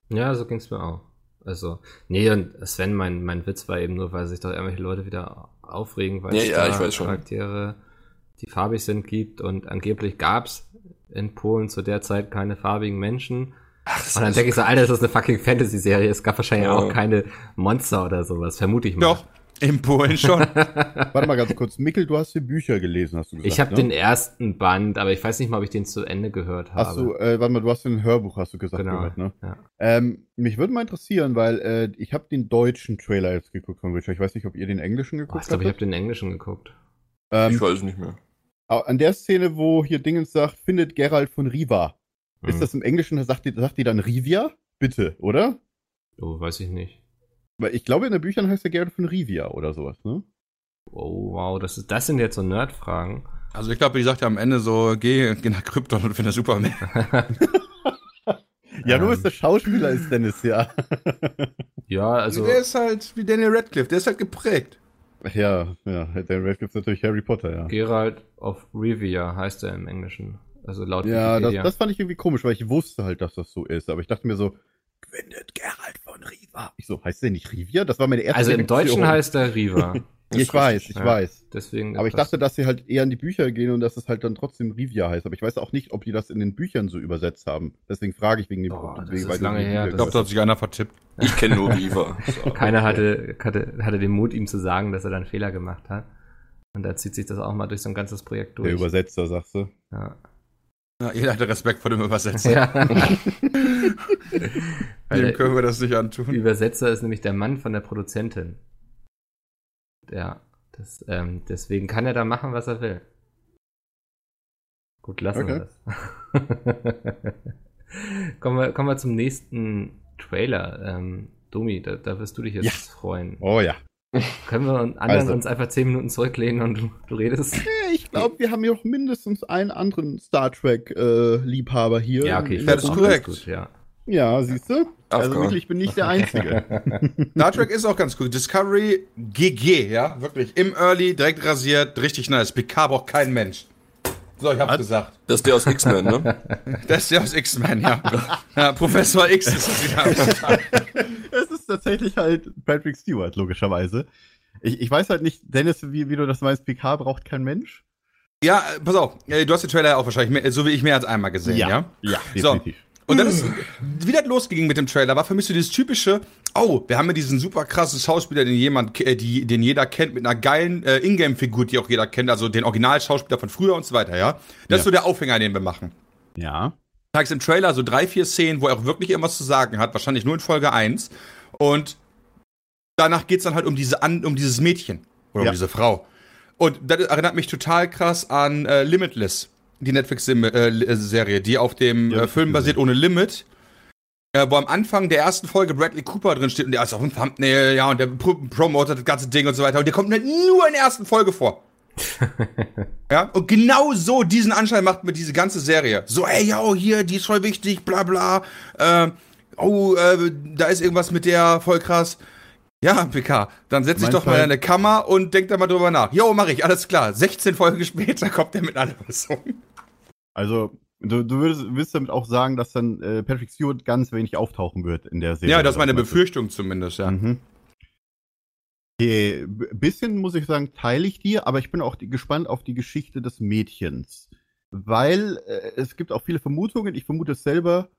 Ja, so ging's mir auch. Also, nee, und Sven, mein, mein Witz war eben nur, weil sich doch irgendwelche Leute wieder aufregen, weil ja, es ja, da Charaktere, die farbig sind, gibt und angeblich gab's in Polen zu der Zeit keine farbigen Menschen. Ach, und dann denke ich so, Alter, das ist eine fucking Fantasy-Serie. Es gab wahrscheinlich ja. auch keine Monster oder sowas, vermute ich mal. Doch, in Polen schon. *laughs* Warte mal ganz kurz. Mikkel, du hast die Bücher gelesen, hast du gesagt. Ich habe ne? den ersten Band, aber ich weiß nicht mal, ob ich den zu Ende gehört habe. Hast du, äh, warte mal, du hast ein Hörbuch, hast du gesagt, genau. gehört, ne? Ja. Ähm, mich würde mal interessieren, weil äh, ich habe den deutschen Trailer jetzt geguckt von Witcher. Ich weiß nicht, ob ihr den englischen geguckt habt. Ich glaube, ich habe den englischen geguckt. Ähm, ich weiß nicht mehr. An der Szene, wo hier Dingens sagt, findet Geralt von Riva. Ist hm. das im Englischen, sagt die, sagt die dann Rivia? Bitte, oder? Oh, weiß ich nicht. Weil ich glaube, in den Büchern heißt er gerne von Rivia oder sowas, ne? Oh, wow, das, ist, das sind jetzt so Nerdfragen. Also ich glaube, die sagt ja am Ende so, geh, geh nach Krypton und finde Superman. *laughs* *laughs* ja, nur ist der Schauspieler ist Dennis, ja. *laughs* ja, also. Der ist halt wie Daniel Radcliffe, der ist halt geprägt. Ja, ja, Daniel Radcliffe ist natürlich Harry Potter, ja. Geralt of Rivia heißt er im Englischen. Also laut Ja, das, das, fand ich irgendwie komisch, weil ich wusste halt, dass das so ist. Aber ich dachte mir so, Gwyneth Geralt von Riva. Ich so, heißt der nicht Rivia? Das war meine erste Also im Deutschen heißt er Riva. *laughs* ich weiß, ich ja, weiß. Deswegen aber ich dachte, dass sie halt eher in die Bücher gehen und dass es halt dann trotzdem Rivia heißt. Aber ich weiß auch nicht, ob die das in den Büchern so übersetzt haben. Deswegen frage ich wegen dem. Oh, das ist lange her. Ich glaube, da hat sich einer vertippt. Ich kenne nur Riva. *laughs* So. Keiner hatte, hatte, hatte den Mut, ihm zu sagen, dass er da einen Fehler gemacht hat. Und da zieht sich das auch mal durch so ein ganzes Projekt durch. Der Übersetzer, sagst du? Ja. Ja, jeder hatte Respekt vor dem Übersetzer. Ja. *laughs* Dem können wir das nicht antun. Übersetzer ist nämlich der Mann von der Produzentin. Ja, das, ähm, deswegen kann er da machen, was er will. Gut, lassen okay. wir das. *laughs* kommen, wir, kommen wir zum nächsten Trailer. Ähm, Domi, da, da wirst du dich jetzt ja. freuen. Oh ja. Können wir anderen also. uns einfach zehn Minuten zurücklehnen und du, du redest? Ich glaube, wir haben hier noch mindestens einen anderen Star Trek-Liebhaber äh, hier. Ja, okay, das ist korrekt. Gut, ja. ja, siehst du? Also wirklich, ich bin nicht der Einzige. *laughs* Star Trek ist auch ganz cool. Discovery GG, ja, wirklich. Im Early, direkt rasiert, richtig nice. PK braucht kein Mensch. So, ich hab's Was? gesagt. Das ist der aus X-Men, ne? *laughs* Das ist der aus X-Men, *laughs* ja. ja. Professor X ist das wieder. *laughs* es ist tatsächlich halt Patrick Stewart, logischerweise. Ich, ich weiß halt nicht, Dennis, wie, wie du das meinst, PK braucht kein Mensch. Ja, pass auf, du hast den Trailer auch wahrscheinlich, mehr, so wie ich, mehr als einmal gesehen, ja? Ja, ja definitiv. So. Und dann ist, wie das losging mit dem Trailer, war für mich so dieses typische, oh, wir haben ja diesen super krassen Schauspieler, den jemand, äh, die, den jeder kennt, mit einer geilen äh, Ingame-Figur, die auch jeder kennt, also den Originalschauspieler von früher und so weiter, ja. Das ja. ist so der Aufhänger, den wir machen. Ja. Zeigst im Trailer so drei, vier Szenen, wo er auch wirklich irgendwas zu sagen hat, wahrscheinlich nur in Folge 1. Und danach geht's dann halt um diese um dieses Mädchen oder ja. um diese Frau. Und das erinnert mich total krass an äh, Limitless, die Netflix-Serie, äh, die auf dem ja, äh, Film basiert ohne Limit. Äh, wo am Anfang der ersten Folge Bradley Cooper drin steht und der ist auf dem Thumbnail, ja, und der pro promotet das ganze Ding und so weiter. Und der kommt halt nur in der ersten Folge vor. *laughs* ja, und genau so diesen Anschein macht mir diese ganze Serie. So, ey, yo, hier, die ist voll wichtig, bla bla. Äh, oh, äh, da ist irgendwas mit der, voll krass. Ja, PK, dann setz dich doch mal in eine Kammer und denk da mal drüber nach. Jo, mach ich, alles klar. 16 Folgen später kommt der mit einer Lösung. Also, du, du würdest, würdest damit auch sagen, dass dann äh, Patrick Stewart ganz wenig auftauchen wird in der Serie. Ja, das ist meine Befürchtung zumindest, ja. Mhm. Okay, bisschen muss ich sagen, teile ich dir, aber ich bin auch die, gespannt auf die Geschichte des Mädchens. Weil äh, es gibt auch viele Vermutungen, ich vermute es selber,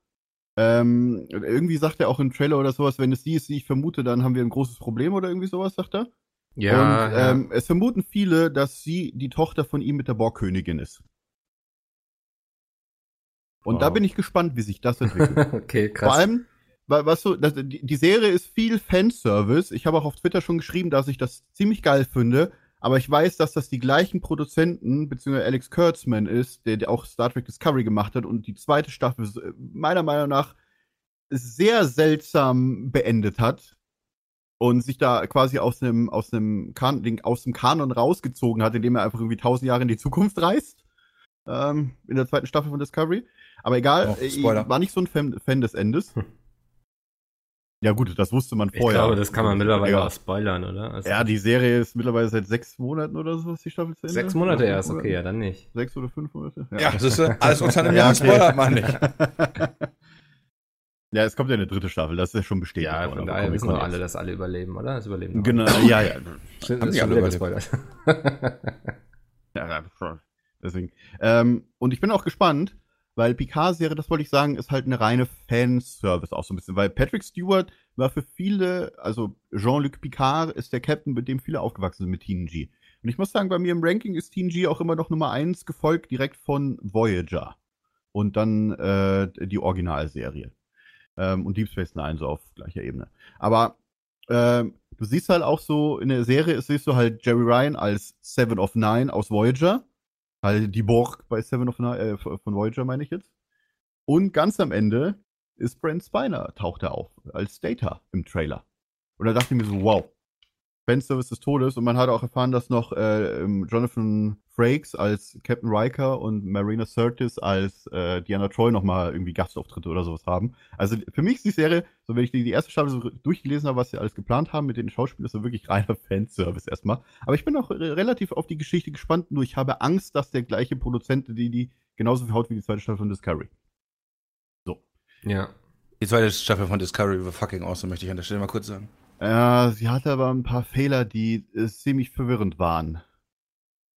ähm, irgendwie sagt er auch im Trailer oder sowas, wenn es sie ist, die ich vermute, dann haben wir ein großes Problem oder irgendwie sowas, sagt er. Ja. Und ähm, ja. es vermuten viele, dass sie die Tochter von ihm mit der Borgkönigin ist. Und wow. da bin ich gespannt, wie sich das entwickelt. *laughs* okay, krass. Vor allem, was so, das, die, die Serie ist viel Fanservice. Ich habe auch auf Twitter schon geschrieben, dass ich das ziemlich geil finde. Aber ich weiß, dass das die gleichen Produzenten, beziehungsweise Alex Kurtzman ist, der, der auch Star Trek Discovery gemacht hat und die zweite Staffel meiner Meinung nach sehr seltsam beendet hat und sich da quasi aus einem aus einem kan aus dem Kanon rausgezogen hat, indem er einfach irgendwie tausend Jahre in die Zukunft reist ähm, in der zweiten Staffel von Discovery. Aber egal, oh, ich war nicht so ein Fan, Fan des Endes. Hm. Ja, gut, das wusste man vorher. Ich glaube, das kann man mittlerweile ja. auch spoilern, oder? Also ja, die Serie ist mittlerweile seit sechs Monaten oder so, ist die Staffel zu Ende. Sechs Monate erst, okay, ja, dann nicht. Sechs oder fünf Monate? Ja, ja das ist äh, alles unter einem *laughs* Jahr spoilert man nicht. *laughs* ja, es kommt ja eine dritte Staffel, das ist ja schon bestätigt. Ja, von daher wissen wir alle, dass alle überleben, oder? Das überleben Genau, ja, ja. *laughs* Sind, Haben die alle gespoilert. ja, deswegen. Ähm, und ich bin auch gespannt, weil Picard-Serie, das wollte ich sagen, ist halt eine reine Fanservice auch so ein bisschen. Weil Patrick Stewart war für viele, also Jean-Luc Picard ist der Captain, mit dem viele aufgewachsen sind mit TNG. Und ich muss sagen, bei mir im Ranking ist TNG auch immer noch Nummer eins, gefolgt direkt von Voyager. Und dann äh, die Originalserie. Ähm, und Deep Space Nine so auf gleicher Ebene. Aber äh, du siehst halt auch so, in der Serie siehst du halt Jerry Ryan als Seven of Nine aus Voyager Halt die Borg bei Seven of Nine, äh, von Voyager meine ich jetzt. Und ganz am Ende ist Brent Spiner, taucht er auf, als Data im Trailer. Und da dachte ich mir so, wow. Fanservice des Todes und man hat auch erfahren, dass noch äh, Jonathan Frakes als Captain Riker und Marina Sirtis als äh, Diana Troy nochmal irgendwie Gastauftritte oder sowas haben. Also für mich ist die Serie, so wenn ich die, die erste Staffel so durchgelesen habe, was sie alles geplant haben mit den Schauspielern, ist so wirklich reiner Fanservice erstmal. Aber ich bin auch relativ auf die Geschichte gespannt, nur ich habe Angst, dass der gleiche Produzent die, die genauso viel haut wie die zweite Staffel von Discovery. So. Ja. Die zweite Staffel von Discovery war fucking awesome, möchte ich an der Stelle mal kurz sagen. Ja, sie hatte aber ein paar Fehler, die äh, ziemlich verwirrend waren.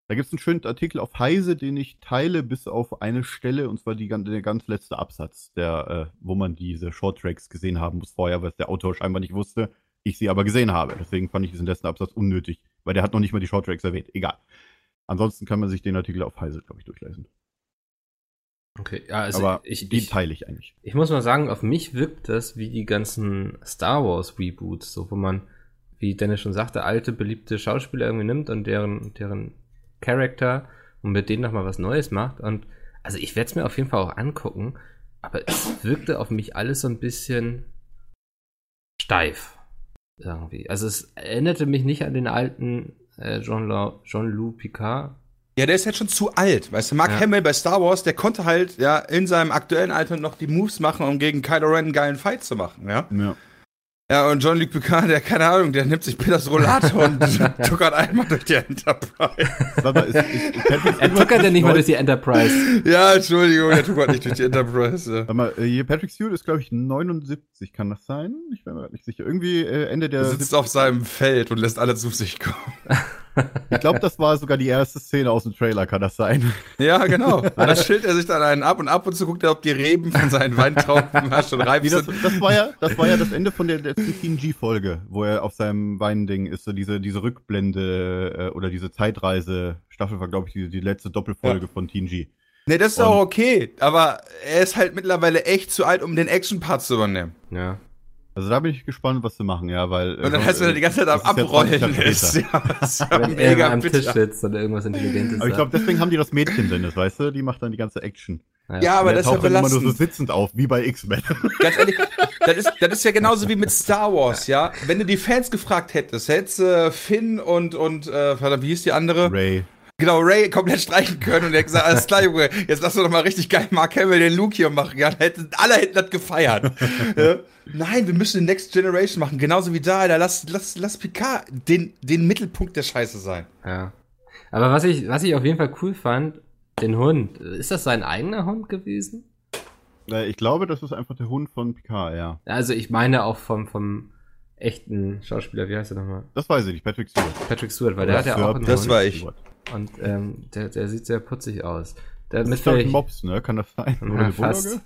Da gibt es einen schönen Artikel auf Heise, den ich teile, bis auf eine Stelle, und zwar die, der ganz letzte Absatz, der, äh, wo man diese Shorttracks gesehen haben muss vorher, was der Autor scheinbar nicht wusste, ich sie aber gesehen habe. Deswegen fand ich diesen letzten Absatz unnötig, weil der hat noch nicht mal die Shorttracks erwähnt. Egal. Ansonsten kann man sich den Artikel auf Heise, glaube ich, durchlesen. Okay, ja, also aber ich, die ich, teile ich eigentlich. Ich muss mal sagen, auf mich wirkt das wie die ganzen Star Wars Reboots, so wo man, wie Dennis schon sagte, alte beliebte Schauspieler irgendwie nimmt und deren deren Charakter und mit denen nochmal was Neues macht. Und also ich werde es mir auf jeden Fall auch angucken, aber es wirkte auf mich alles so ein bisschen steif. Irgendwie. Also es erinnerte mich nicht an den alten äh, Jean-Loup Jean Picard, ja, der ist jetzt schon zu alt. Weißt du, Mark ja. Hamill bei Star Wars, der konnte halt ja in seinem aktuellen Alter noch die Moves machen, um gegen Kylo Ren einen geilen Fight zu machen, ja. Ja. Ja, und John-Luc Picard, der, keine Ahnung, der nimmt sich Peters Rollator und *laughs* tuckert einmal durch die Enterprise. Sag mal, ist, ist, ist er tuckert ja nicht mal durch die Enterprise. Ja, Entschuldigung, er tuckert nicht durch die Enterprise. Ja. Sag mal, äh, hier Patrick Stewart ist, glaube ich, 79, kann das sein? Ich bin mir nicht sicher. Irgendwie äh, Ende der... Er sitzt auf seinem Feld und lässt alle zu sich kommen. *laughs* Ich glaube, das war sogar die erste Szene aus dem Trailer, kann das sein? Ja, genau. *laughs* Da schillt er sich dann einen ab und ab und zu guckt er, ob die Reben von seinen Weintrauben *laughs* schon reif sind. Das, das, war ja, das war ja das Ende von der letzten TNG-Folge, wo er auf seinem Weinding ist, so diese, diese Rückblende äh, oder diese Zeitreise-Staffel war, glaube ich, die, die letzte Doppelfolge ja. von TNG. Nee, das ist und, auch okay, aber er ist halt mittlerweile echt zu alt, um den Action-Part zu übernehmen. Ja. Also da bin ich gespannt, was sie machen, ja, weil. Und dann äh, heißt er die ganze Zeit am Abrollen ist. Ja, ist ja Wenn mega er am bitter. Tisch sitzt oder irgendwas Intelligentes. Aber ich glaube, deswegen haben die das Mädchen drin, das weißt du, die macht dann die ganze Action. Ja, ja aber das ist ja belastend. immer nur so sitzend auf, wie bei X-Men. Ganz ehrlich, das ist, das ist ja genauso wie mit Star Wars, ja. Wenn du die Fans gefragt hättest, hättest äh, Finn und, und, äh, wie hieß die andere? Ray genau Ray komplett streichen können und er hat gesagt, alles klar, Junge, jetzt lass doch mal richtig geil Mark Hamill den Luke hier machen. Ja, hätten, alle hätten das gefeiert. *laughs* ja. Nein, wir müssen den Next Generation machen, genauso wie da, Alter. Lass, lass, lass Picard den, den Mittelpunkt der Scheiße sein. Ja. Aber was ich, was ich auf jeden Fall cool fand, den Hund. Ist das sein eigener Hund gewesen? Ich glaube, das ist einfach der Hund von Picard, ja. Also ich meine auch vom, vom echten Schauspieler, wie heißt er nochmal? Das weiß ich nicht, Patrick Stewart. Patrick Stewart, weil Oder der hat ja auch einen Das Hund. war ich. Und ähm, der, der sieht sehr putzig aus. Der das ist ein Mops, ne? Kann das sein? Oder fast.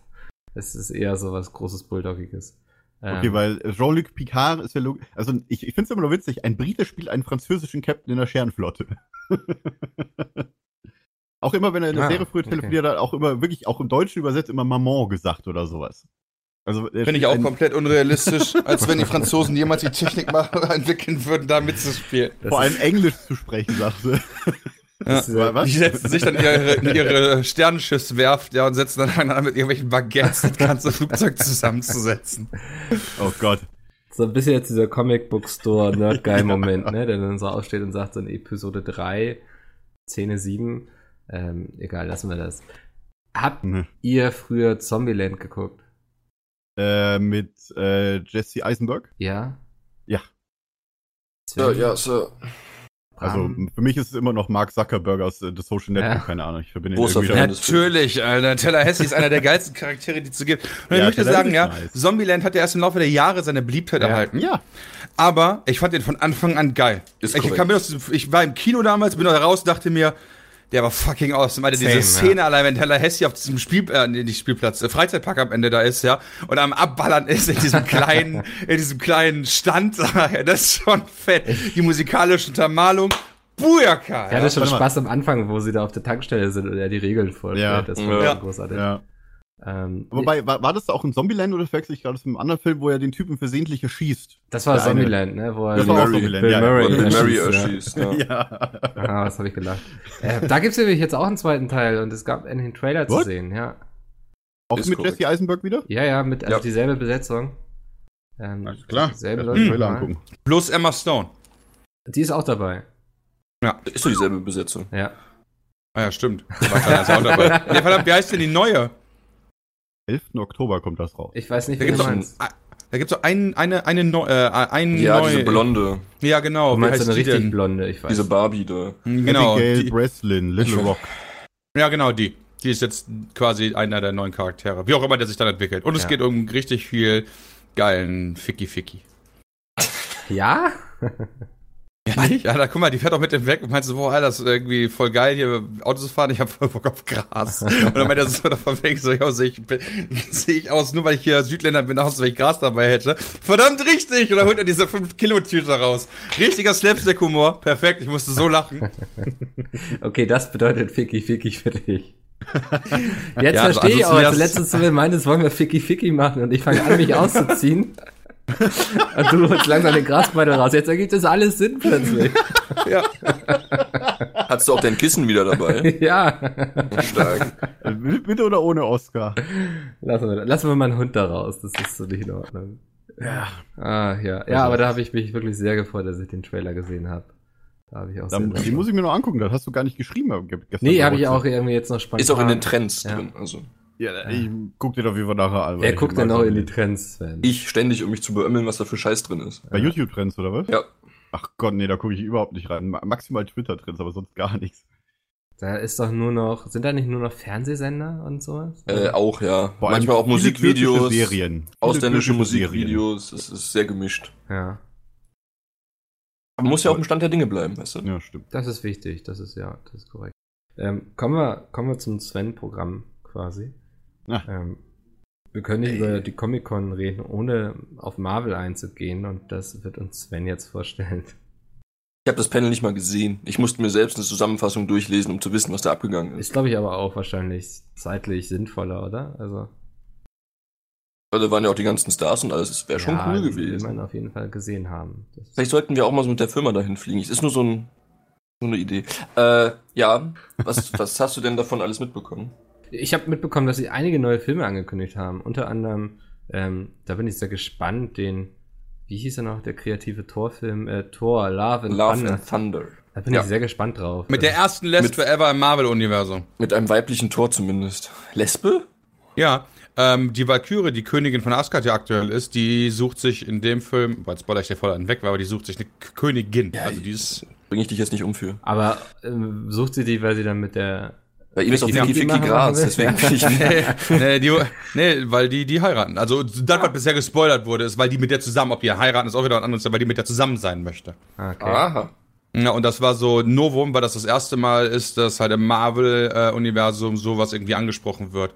Es ist eher so was großes Bulldoggiges. Okay, ähm, weil Jean-Luc Picard ist ja logisch. Also ich, ich finde es immer nur witzig, ein Brite spielt einen französischen Captain in der Scherenflotte. *laughs* auch immer, wenn er in der ah, Serie früher telefoniert okay. hat, auch immer wirklich, auch im Deutschen übersetzt, immer Maman gesagt oder sowas. Also, Finde ich auch komplett unrealistisch, *laughs* als wenn die Franzosen jemals die Technik machen, *laughs* entwickeln würden, da mitzuspielen. Vor allem Englisch zu sprechen, sagte. Ja. Was? Die setzen sich dann in ihre, ihre Sternenschiffswerft, ja, und setzen dann an, mit irgendwelchen Baguettes das ganze Flugzeug zusammenzusetzen. Oh Gott. So ein bisschen jetzt dieser Comic Book Store Nerd Guy Moment, ne, der dann so aufsteht und sagt so in Episode 3, Szene 7, ähm, egal, lassen wir das. Habt mhm. ihr früher Zombieland geguckt? Äh, mit äh, Jesse Eisenberg? Ja. Ja. Ja, ja, so. Also für mich ist es immer noch Mark Zuckerberg aus äh, The Social Network, ja. keine Ahnung. Ich verbinde ihn irgendwie Natürlich, Alter. Tallahassee ist einer der geilsten Charaktere, die es zu gibt. Und ja, ich möchte sagen, ja, nice. Zombieland hat ja erst im Laufe der Jahre seine Beliebtheit ja. erhalten. Ja. Aber ich fand den von Anfang an geil. Ist ich, kam aus, ich war im Kino damals, bin da raus, dachte mir, der war fucking awesome. Alter, diese Szene ja. allein, wenn Tallahassee auf diesem Spiel, äh, nicht Spielplatz, äh, Freizeitpark am Ende da ist, ja, und am Abballern ist in diesem *laughs* kleinen, in diesem kleinen Stand, das ist schon fett. Die musikalische Untermalung, Bujaka! Ja, ja, das ist schon Spaß am Anfang, wo sie da auf der Tankstelle sind und er die Regeln folgt. Ja, das war ja. großartig. Ja. Ähm, Wobei, war, war das auch in Zombieland oder verwechsel ich gerade mit einem anderen Film, wo er den Typen versehentlich erschießt? Das war Zombieland, ne? Wo er das war auch Zombieland, Bill ja. Murray, Bill Murray erschießt. Ja. *laughs* ja. Ah, was habe ich gedacht. Äh, da gibt's nämlich jetzt auch einen zweiten Teil und es gab einen Trailer What? zu sehen, ja. Auch Ist mit korrekt. Jesse Eisenberg wieder? Ja, ja, mit also ja. dieselbe Besetzung. Ähm, Alles klar. Selbe Leute. Trailer angucken. Plus Emma Stone. Die ist auch dabei. Ja. Ist doch dieselbe Besetzung. Ja. Ah ja, stimmt. Ist auch dabei. *laughs* ja, verdammt, wie heißt denn die neue? 11. Oktober kommt das raus. Ich weiß nicht, wie du meinst. Da gibt es so ein, eine, eine, neu, äh, ein Ja, neue, diese Blonde. Ja, genau. Du meinst wie heißt eine richtig denn? Blonde, ich weiß. Diese Barbie da. Genau. Abigail die, Breslin, Little Rock. Ja, genau, die. Die ist jetzt quasi einer der neuen Charaktere. Wie auch immer der sich dann entwickelt. Und es ja. geht um richtig viel geilen Ficky-Ficky. Ja? *laughs* Ja, nicht? Ja, da guck mal, die fährt auch mit dem weg und meinst so, boah, das ist irgendwie voll geil, hier Autos zu fahren, ich hab voll Bock auf Gras. und dann meint er so *laughs* davon weg, so, ja, sehe ich, *laughs* seh ich aus, nur weil ich hier Südländer bin, aus, weil ich Gras dabei hätte. Verdammt richtig! Und dann holt er diese 5-Kilo-Tüte raus. Richtiger Slapstick-Humor. Perfekt, ich musste so lachen. *laughs* okay, das bedeutet Ficky Ficky für dich. Jetzt ja, verstehe also, ich auch. Also letztens zu mir meintest, wollen wir Ficky Ficky machen und ich fange an, mich auszuziehen. Und du holst langsam den Grasbeutel raus. Jetzt ergibt das alles Sinn plötzlich. *laughs* Ja. Hast du auch dein Kissen wieder dabei? *laughs* Ja. Stark. Mit oder ohne Oscar? Lassen wir, lassen wir mal einen Hund da raus. Das ist so nicht in Ordnung. Ja. Ah, ja. Ja, aber da habe ich mich wirklich sehr gefreut, dass ich den Trailer gesehen habe. Da habe ich auch Dann, Die muss ich mir noch angucken. Das hast du gar nicht geschrieben. Gestern nee, habe ich auch irgendwie jetzt noch spannend. Ist auch in den Trends ja. drin. Also. Ja, ich guck dir doch wie wir nachher an. Wer guckt denn noch in die Trends, Sven? Ich ständig, um mich zu beömmeln, was da für Scheiß drin ist. Bei YouTube-Trends, oder was? Ja. Ach Gott, nee, da gucke ich überhaupt nicht rein. Maximal Twitter-Trends, aber sonst gar nichts. Da ist doch nur noch, sind da nicht nur noch Fernsehsender und sowas? Äh, auch, ja. Vor Manchmal auch Musikvideos, Serien. ausländische Musikvideos. Es ist sehr gemischt. Ja. Man muss ja auf dem Stand der Dinge bleiben, weißt du? Ja, stimmt. Das ist wichtig, das ist ja, das ist korrekt. Ähm, kommen wir, kommen wir zum Sven-Programm quasi. Ähm, wir können nicht über die Comic-Con reden, ohne auf Marvel einzugehen und das wird uns Sven jetzt vorstellen. Ich habe das Panel nicht mal gesehen. Ich musste mir selbst eine Zusammenfassung durchlesen, um zu wissen, was da abgegangen ist. Ist, glaube ich, aber auch wahrscheinlich zeitlich sinnvoller, oder? Also. Also waren ja auch die ganzen Stars und alles. Es wäre schon ja, cool gewesen. Will man auf jeden Fall gesehen haben. Das Vielleicht sollten wir auch mal so mit der Firma dahin fliegen. Es ist nur so, ein, so eine Idee. Äh, ja, was, was hast du denn davon alles mitbekommen? Ich habe mitbekommen, dass sie einige neue Filme angekündigt haben. Unter anderem, ähm, da bin ich sehr gespannt, den, wie hieß er noch, der kreative Torfilm, äh, Thor, Love and Love Thunder. And Thunder. Da bin ja. ich sehr gespannt drauf. Mit der ersten Lesbe mit, ever im Marvel-Universum. Mit einem weiblichen Tor zumindest. Lesbe? Ja. Ähm, die Valkyrie, die Königin von Asgard, die aktuell ist, die sucht sich in dem Film, weil spoiler ich dir voll einen weg, aber die sucht sich eine Königin. Ja, also die ist. Bring ich dich jetzt nicht um für. Aber ähm, sucht sie die, weil sie dann mit der bei ihm ist auch Ficky Ficky Graz, deswegen *laughs* ich nee, nee, die, nee, weil die, die heiraten. Also das, was bisher gespoilert wurde, ist, weil die mit der zusammen, ob die heiraten, ist auch wieder ein anderes, weil die mit der zusammen sein möchte. Okay. Aha. Ja, und das war so Novum, weil das das erste Mal ist, dass halt im Marvel-Universum sowas irgendwie angesprochen wird.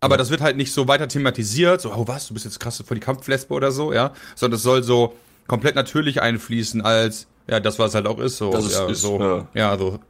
Aber das wird halt nicht so weiter thematisiert, so, oh was, du bist jetzt krass vor die Kampflesbe oder so, ja. Sondern es soll so komplett natürlich einfließen als, ja, das, was halt auch ist, so. Das ja, ist, so, ja. ja, so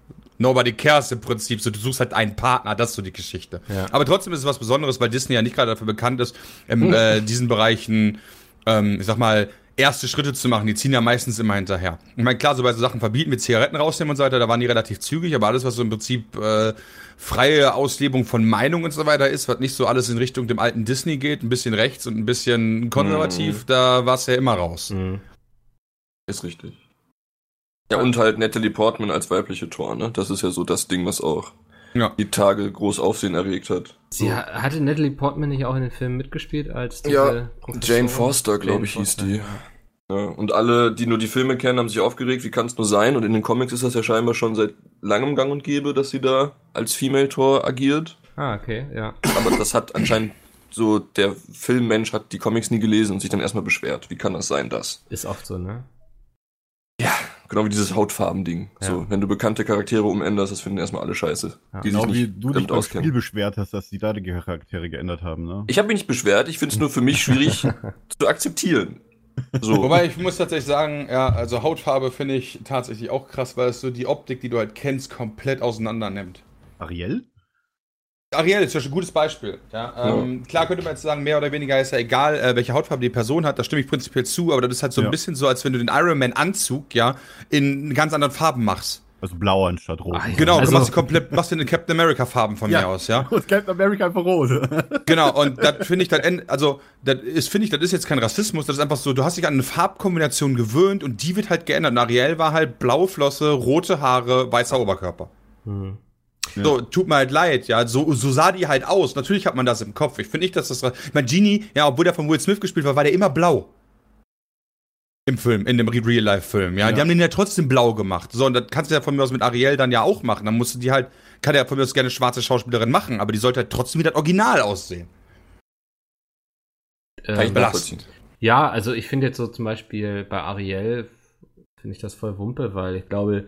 Nobody cares im Prinzip. So, du suchst halt einen Partner, das ist so die Geschichte. Ja. Aber trotzdem ist es was Besonderes, weil Disney ja nicht gerade dafür bekannt ist, in hm. äh, diesen Bereichen, ähm, ich sag mal, erste Schritte zu machen. Die ziehen ja meistens immer hinterher. Ich meine, klar, so bei so Sachen verbieten, mit Zigaretten rausnehmen und so weiter, da waren die relativ zügig, aber alles, was so im Prinzip äh, freie Auslebung von Meinung und so weiter ist, was nicht so alles in Richtung dem alten Disney geht, ein bisschen rechts und ein bisschen konservativ, mhm. da war es ja immer raus. Mhm. Ist richtig. Ja, und halt Natalie Portman als weibliche Tor, ne? Das ist ja so das Ding, was auch ja. die Tage groß Aufsehen erregt hat. Sie so. hatte Natalie Portman nicht auch in den Filmen mitgespielt als diese Ja, Jane Foster, glaube ich, Foster, hieß die. Ja. Ja, und alle, die nur die Filme kennen, haben sich aufgeregt, wie kann es nur sein? Und in den Comics ist das ja scheinbar schon seit langem Gang und Gäbe, dass sie da als Female Tor agiert. Ah, okay, ja. Aber das hat anscheinend so, der Filmmensch hat die Comics nie gelesen und sich dann erstmal beschwert. Wie kann das sein, das? Ist oft so, ne? Genau wie dieses Hautfarben-Ding. Ja. So, wenn du bekannte Charaktere umänderst, das finden erstmal alle scheiße. Ja. Die genau sich nicht wie du dich beim Spiel beschwert hast, dass die da die Charaktere geändert haben, ne? Ich habe mich nicht beschwert, ich finde es nur für mich schwierig *laughs* zu akzeptieren. So. Wobei ich muss tatsächlich sagen, ja, also Hautfarbe finde ich tatsächlich auch krass, weil es so die Optik, die du halt kennst, komplett auseinander nimmt. Ariel? Ariel ist ein gutes Beispiel. Ja, ähm, ja. Klar könnte man jetzt sagen, mehr oder weniger ist ja egal, äh, welche Hautfarbe die Person hat, da stimme ich prinzipiell zu, aber das ist halt so ja. ein bisschen so, als wenn du den Iron Man Anzug ja in ganz anderen Farben machst. Also blau anstatt rot. Ach, genau, also, du machst komplett, machst du eine Captain America Farben von ja. mir aus, ja? *laughs* Und Captain America einfach rot. *laughs* genau, und das finde ich dann, also, das ist, finde ich, das ist jetzt kein Rassismus, das ist einfach so, du hast dich an eine Farbkombination gewöhnt und die wird halt geändert. Und Ariel war halt blaue Flosse, rote Haare, weißer Oberkörper. Hm. Ja. So, tut mir halt leid, ja. So, so sah die halt aus. Natürlich hat man das im Kopf. Ich finde nicht, dass das. Ich meine, Genie, ja, obwohl der von Will Smith gespielt war, war der immer blau. Im Film, in dem Real-Life-Film, ja? ja. Die haben den ja trotzdem blau gemacht. So, und das kannst du ja von mir aus mit Ariel dann ja auch machen. Dann musst du die halt, kann ja von mir aus gerne schwarze Schauspielerin machen, aber die sollte halt trotzdem wie das Original aussehen. Ähm, kann ich belasten. Ja, also ich finde jetzt so zum Beispiel bei Ariel, finde ich das voll Wumpe, weil ich glaube,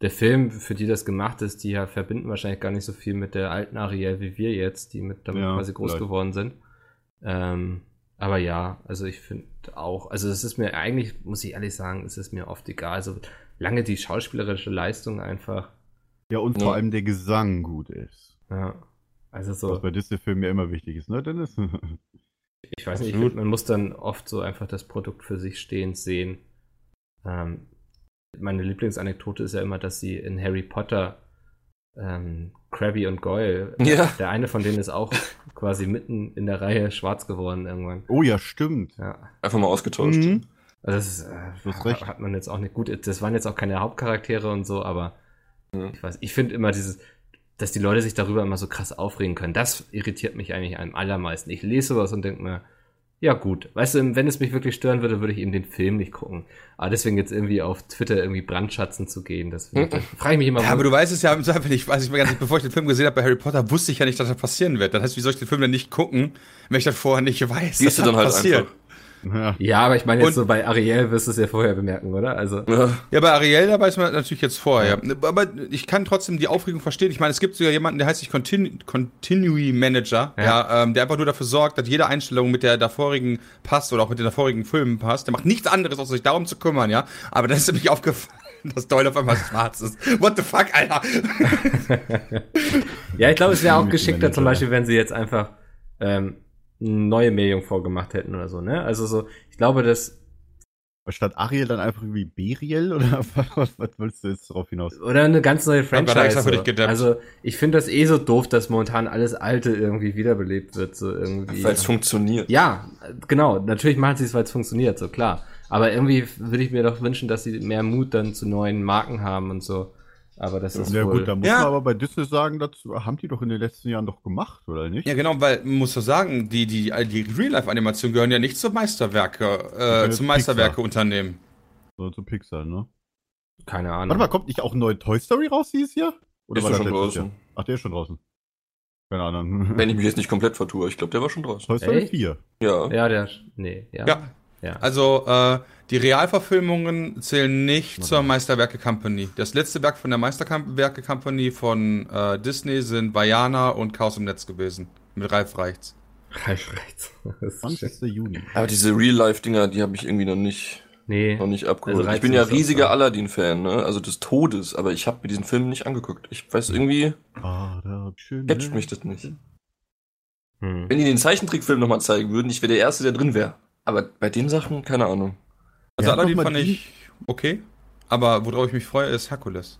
der Film, für die das gemacht ist, die ja verbinden wahrscheinlich gar nicht so viel mit der alten Ariel wie wir jetzt, die mit damit ja, quasi groß vielleicht. geworden sind. Ähm, aber ja, also ich finde auch, also es ist mir eigentlich, muss ich ehrlich sagen, es ist mir oft egal. Also lange die schauspielerische Leistung einfach. Ja, und ja. vor allem der Gesang gut ist. Ja. Also so. Was bei Disney-Filmen ja immer wichtig ist, ne, Dennis? ich weiß nicht, find, man muss dann oft so einfach das Produkt für sich stehend sehen. Ähm, meine Lieblingsanekdote ist ja immer, dass sie in Harry Potter ähm, Krabby und Goyle, ja. der eine von denen ist auch *laughs* quasi mitten in der Reihe schwarz geworden irgendwann. Oh ja, stimmt. Ja. Einfach mal ausgetauscht. Mhm. Also das ist, äh, hat man jetzt auch nicht gut. Das waren jetzt auch keine Hauptcharaktere und so, aber mhm. ich weiß, ich finde immer dieses, dass die Leute sich darüber immer so krass aufregen können. Das irritiert mich eigentlich am allermeisten. Ich lese sowas und denke mir, ja, gut. Weißt du, wenn es mich wirklich stören würde, würde ich eben den Film nicht gucken. Aber deswegen jetzt irgendwie auf Twitter irgendwie Brandschatzen zu gehen, das, das frage ich mich immer. Ja, aber du weißt es ja im Zweifel nicht. Weiß ich mir gar nicht, bevor ich den Film gesehen habe bei Harry Potter, wusste ich ja nicht, dass das passieren wird. Das heißt, wie soll ich den Film denn nicht gucken, wenn ich das vorher nicht weiß? Gehst du dann halt passiert? einfach. Ja. ja, aber ich meine jetzt und, so bei Ariel wirst du es ja vorher bemerken, oder? Also ja, bei Ariel da weiß man natürlich jetzt vorher. Ja. Aber ich kann trotzdem die Aufregung verstehen. Ich meine, es gibt sogar jemanden, der heißt sich Continu Continue Manager, ja. ja ähm, der einfach nur dafür sorgt, dass jede Einstellung mit der davorigen passt oder auch mit den davorigen Filmen passt. Der macht nichts anderes, außer sich darum zu kümmern, ja. Aber dann ist nämlich aufgefallen, *laughs* dass Doyle auf einmal schwarz ist. What the fuck, Alter? *laughs* ja, ich glaube, es wäre auch geschickter, zum Beispiel, wenn sie jetzt einfach ähm, neue Meerjungfrau gemacht hätten oder so, ne? Also so, ich glaube, dass. Statt Ariel dann einfach irgendwie Beriel oder *laughs* was, was willst du jetzt darauf hinaus? Oder eine ganz neue Franchise. So. Also ich finde das eh so doof, dass momentan alles Alte irgendwie wiederbelebt wird, so irgendwie. Weil es funktioniert. Ja, genau. Natürlich machen sie es, weil es funktioniert, so klar. Aber irgendwie würde ich mir doch wünschen, dass sie mehr Mut dann zu neuen Marken haben und so. Aber das ist ja wohl... gut, da muss ja. man aber bei Disney sagen, das haben die doch in den letzten Jahren doch gemacht, oder nicht? Ja, genau, weil man muss doch sagen, die die die Real-Life-Animationen gehören ja nicht zum Meisterwerke, äh, zum Meisterwerke-Unternehmen. Sondern zu Pixar, ne? Keine Ahnung. Warte mal, kommt nicht auch ein neuer Toy Story raus dieses Jahr? Oder ist war schon draußen? Jahr? Ach, der ist schon draußen. Keine Ahnung. Wenn ich *laughs* mich jetzt nicht komplett vertue, ich glaube, der war schon draußen. Toy Story Echt? 4. Ja. Ja, der, nee, ja. Ja. Ja. Also, äh, die Realverfilmungen zählen nicht Oder? zur Meisterwerke Company. Das letzte Werk von der Meisterwerke Company von äh, Disney sind Vajana und Chaos im Netz gewesen. Mit Ralf Reichts. Ralf Reichts. 20. *laughs* Juni. Aber diese Real-Life-Dinger, die habe ich irgendwie noch nicht, nee. noch nicht abgeholt. Also ich bin ja riesiger Aladdin-Fan, ne? also des Todes, aber ich habe mir diesen Film nicht angeguckt. Ich weiß irgendwie, ah, catcht mich das nicht. Hm. Wenn die den Zeichentrickfilm nochmal zeigen würden, ich wäre der Erste, der drin wäre. Aber bei den Sachen, keine Ahnung. Also ja, Aladdin fand ich okay, aber worauf ich mich freue, ist Herkules.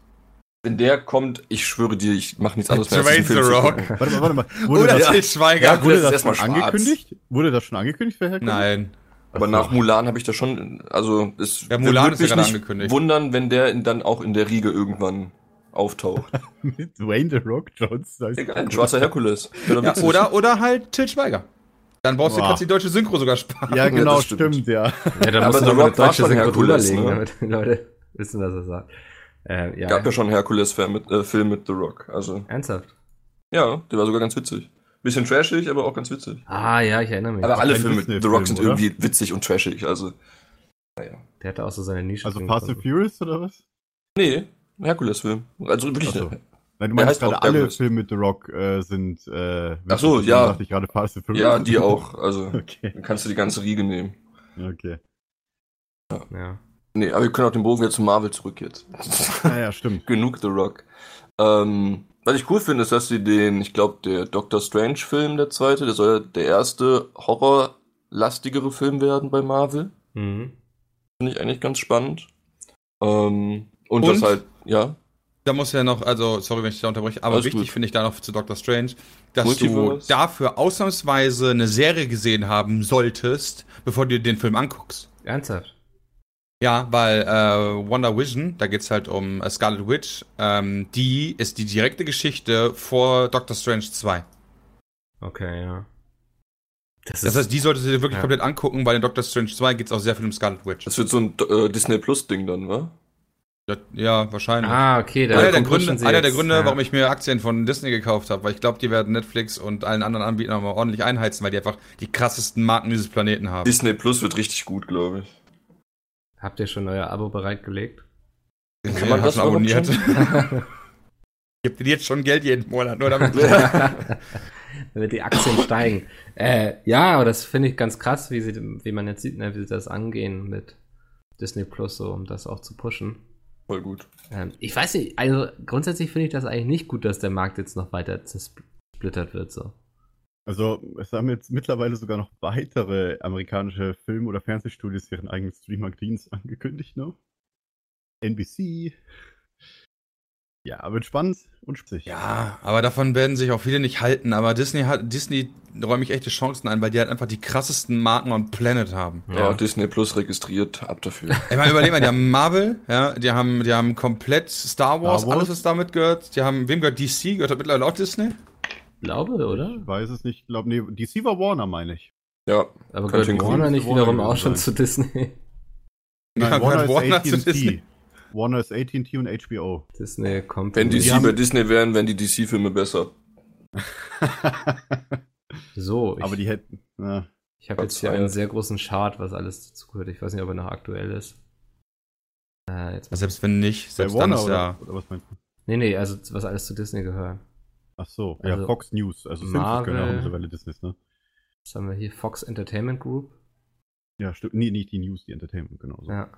Wenn der kommt, ich schwöre dir, ich mache nichts anderes mehr. Als the Rock. Warte mal, warte mal. Wurde Oder das, Til Schweiger. Ja, *laughs* wurde das, das schon angekündigt? Wurde das schon angekündigt für Herkules? Nein. Aber so. nach Mulan habe ich das schon, also es ja, Mulan ist ja nicht angekündigt. wundern, wenn der dann auch in der Riege irgendwann auftaucht. *laughs* Mit Dwayne The Rock Johnson. Egal, ein schwarzer Herkules. Ja, oder, oder halt Til Schweiger. Dann brauchst du, kannst die deutsche Synchro sogar sparen. Ja, genau, ja, stimmt. stimmt. ja. Ja, dann musst du noch eine deutsche Synchro drüberlegen, ne? damit die Leute wissen, was er sagt. Äh, ja. Gab ja schon Herkules-Film mit, äh, Film mit The Rock. Also. Ernsthaft? Ja, der war sogar ganz witzig. Bisschen trashig, aber auch ganz witzig. Ah, ja, ich erinnere mich. Aber alle Filme mit The Rock sind oder? irgendwie witzig und trashig, also. Naja. Der hatte auch so seine Nische. Also Fast and Furious oder was? Nee, Herkules-Film. Also wirklich. So. Nein, du meinst gerade alle Herkules. Filme mit The Rock äh, sind. Äh, Ach so, ja. Dachte ich gerade Fast and Furious. Ja, die auch. Also *laughs* okay. dann kannst du die ganze Riege nehmen. Okay. Ja. ja. Nee, aber wir können auch den Bogen wieder zu Marvel zurück jetzt. *laughs* Ja, ja, stimmt. *laughs* Genug The Rock. Ähm, was ich cool finde, ist, dass sie den, ich glaube, der Doctor Strange-Film, der zweite, der soll ja der erste horrorlastigere Film werden bei Marvel. Mhm. Finde ich eigentlich ganz spannend. Ähm, und, und was halt, ja. Da muss ja noch, also sorry, wenn ich da unterbreche, aber Alles wichtig finde ich da noch zu Doctor Strange, dass Multiverse. du dafür ausnahmsweise eine Serie gesehen haben solltest, bevor du dir den Film anguckst. Ernsthaft? Ja, weil äh, Wonder Vision, da geht's halt um äh, Scarlet Witch, ähm, die ist die direkte Geschichte vor Doctor Strange 2. Okay, ja. Das, das heißt, die solltest du dir wirklich ja. komplett angucken, weil in Doctor Strange 2 geht's auch sehr viel um Scarlet Witch. Das wird so ein äh, Disney Plus Ding dann, wa? Ja, wahrscheinlich. Ah, okay. Da einer der Gründe, einer der Gründe ja. warum ich mir Aktien von Disney gekauft habe, weil ich glaube, die werden Netflix und allen anderen Anbietern mal ordentlich einheizen, weil die einfach die krassesten Marken dieses Planeten haben. Disney Plus wird richtig gut, glaube ich. Habt ihr schon euer Abo bereitgelegt? Kann ja, man das *laughs* schon abonniert? Gibt dir jetzt schon Geld jeden Monat, nur damit. *laughs* *laughs* damit die Aktien steigen. Äh, ja, aber das finde ich ganz krass, wie, sie, wie man jetzt sieht, ne, wie sie das angehen mit Disney Plus, so, um das auch zu pushen. Voll gut. Ähm, ich weiß nicht, also grundsätzlich finde ich das eigentlich nicht gut, dass der Markt jetzt noch weiter zersplittert wird. So. Also, es haben jetzt mittlerweile sogar noch weitere amerikanische Film- oder Fernsehstudios ihren eigenen Streamer-Dienst angekündigt, ne? NBC, ja, wird spannend und spitzig. Ja, aber davon werden sich auch viele nicht halten. Aber Disney hat, Disney räume ich echte Chancen ein, weil die halt einfach die krassesten Marken am Planet haben. Ja, ja. Disney Plus registriert, ab dafür. Ich meine, überleg mal, die haben *laughs* Marvel, ja, die haben, die haben komplett Star Wars, Star Wars, alles was damit gehört. Die haben, wem gehört DC? Gehört mittlerweile auch Disney? Glaube, oder? Ich weiß es nicht. Ich glaube, nee, DC war Warner, meine ich. Ja. Aber gehört Warner nicht wiederum auch schon zu Disney? Nein, ja, Warner, Warner ist zu Disney. Warner ist AT&T und HBO. Disney kommt. Wenn DC haben... bei Disney wären, wären die DC-Filme besser. *laughs* so. Ich, Aber die hätten. Ja. Ich habe jetzt hier einen sehr großen Chart, was alles dazu gehört. Ich weiß nicht, ob er noch aktuell ist. Äh, jetzt selbst wenn nicht, selbst Warner, dann ist ja. Oder, oder, was meinst du? Nee, nee, also was alles zu Disney gehört. Ach so, also, ja, Fox News. Also Marvel, können auch mittlerweile Disney, ne? Was haben wir hier? Fox Entertainment Group. Ja, stimmt. Nee, nicht die News, die Entertainment, genau. So. Ja.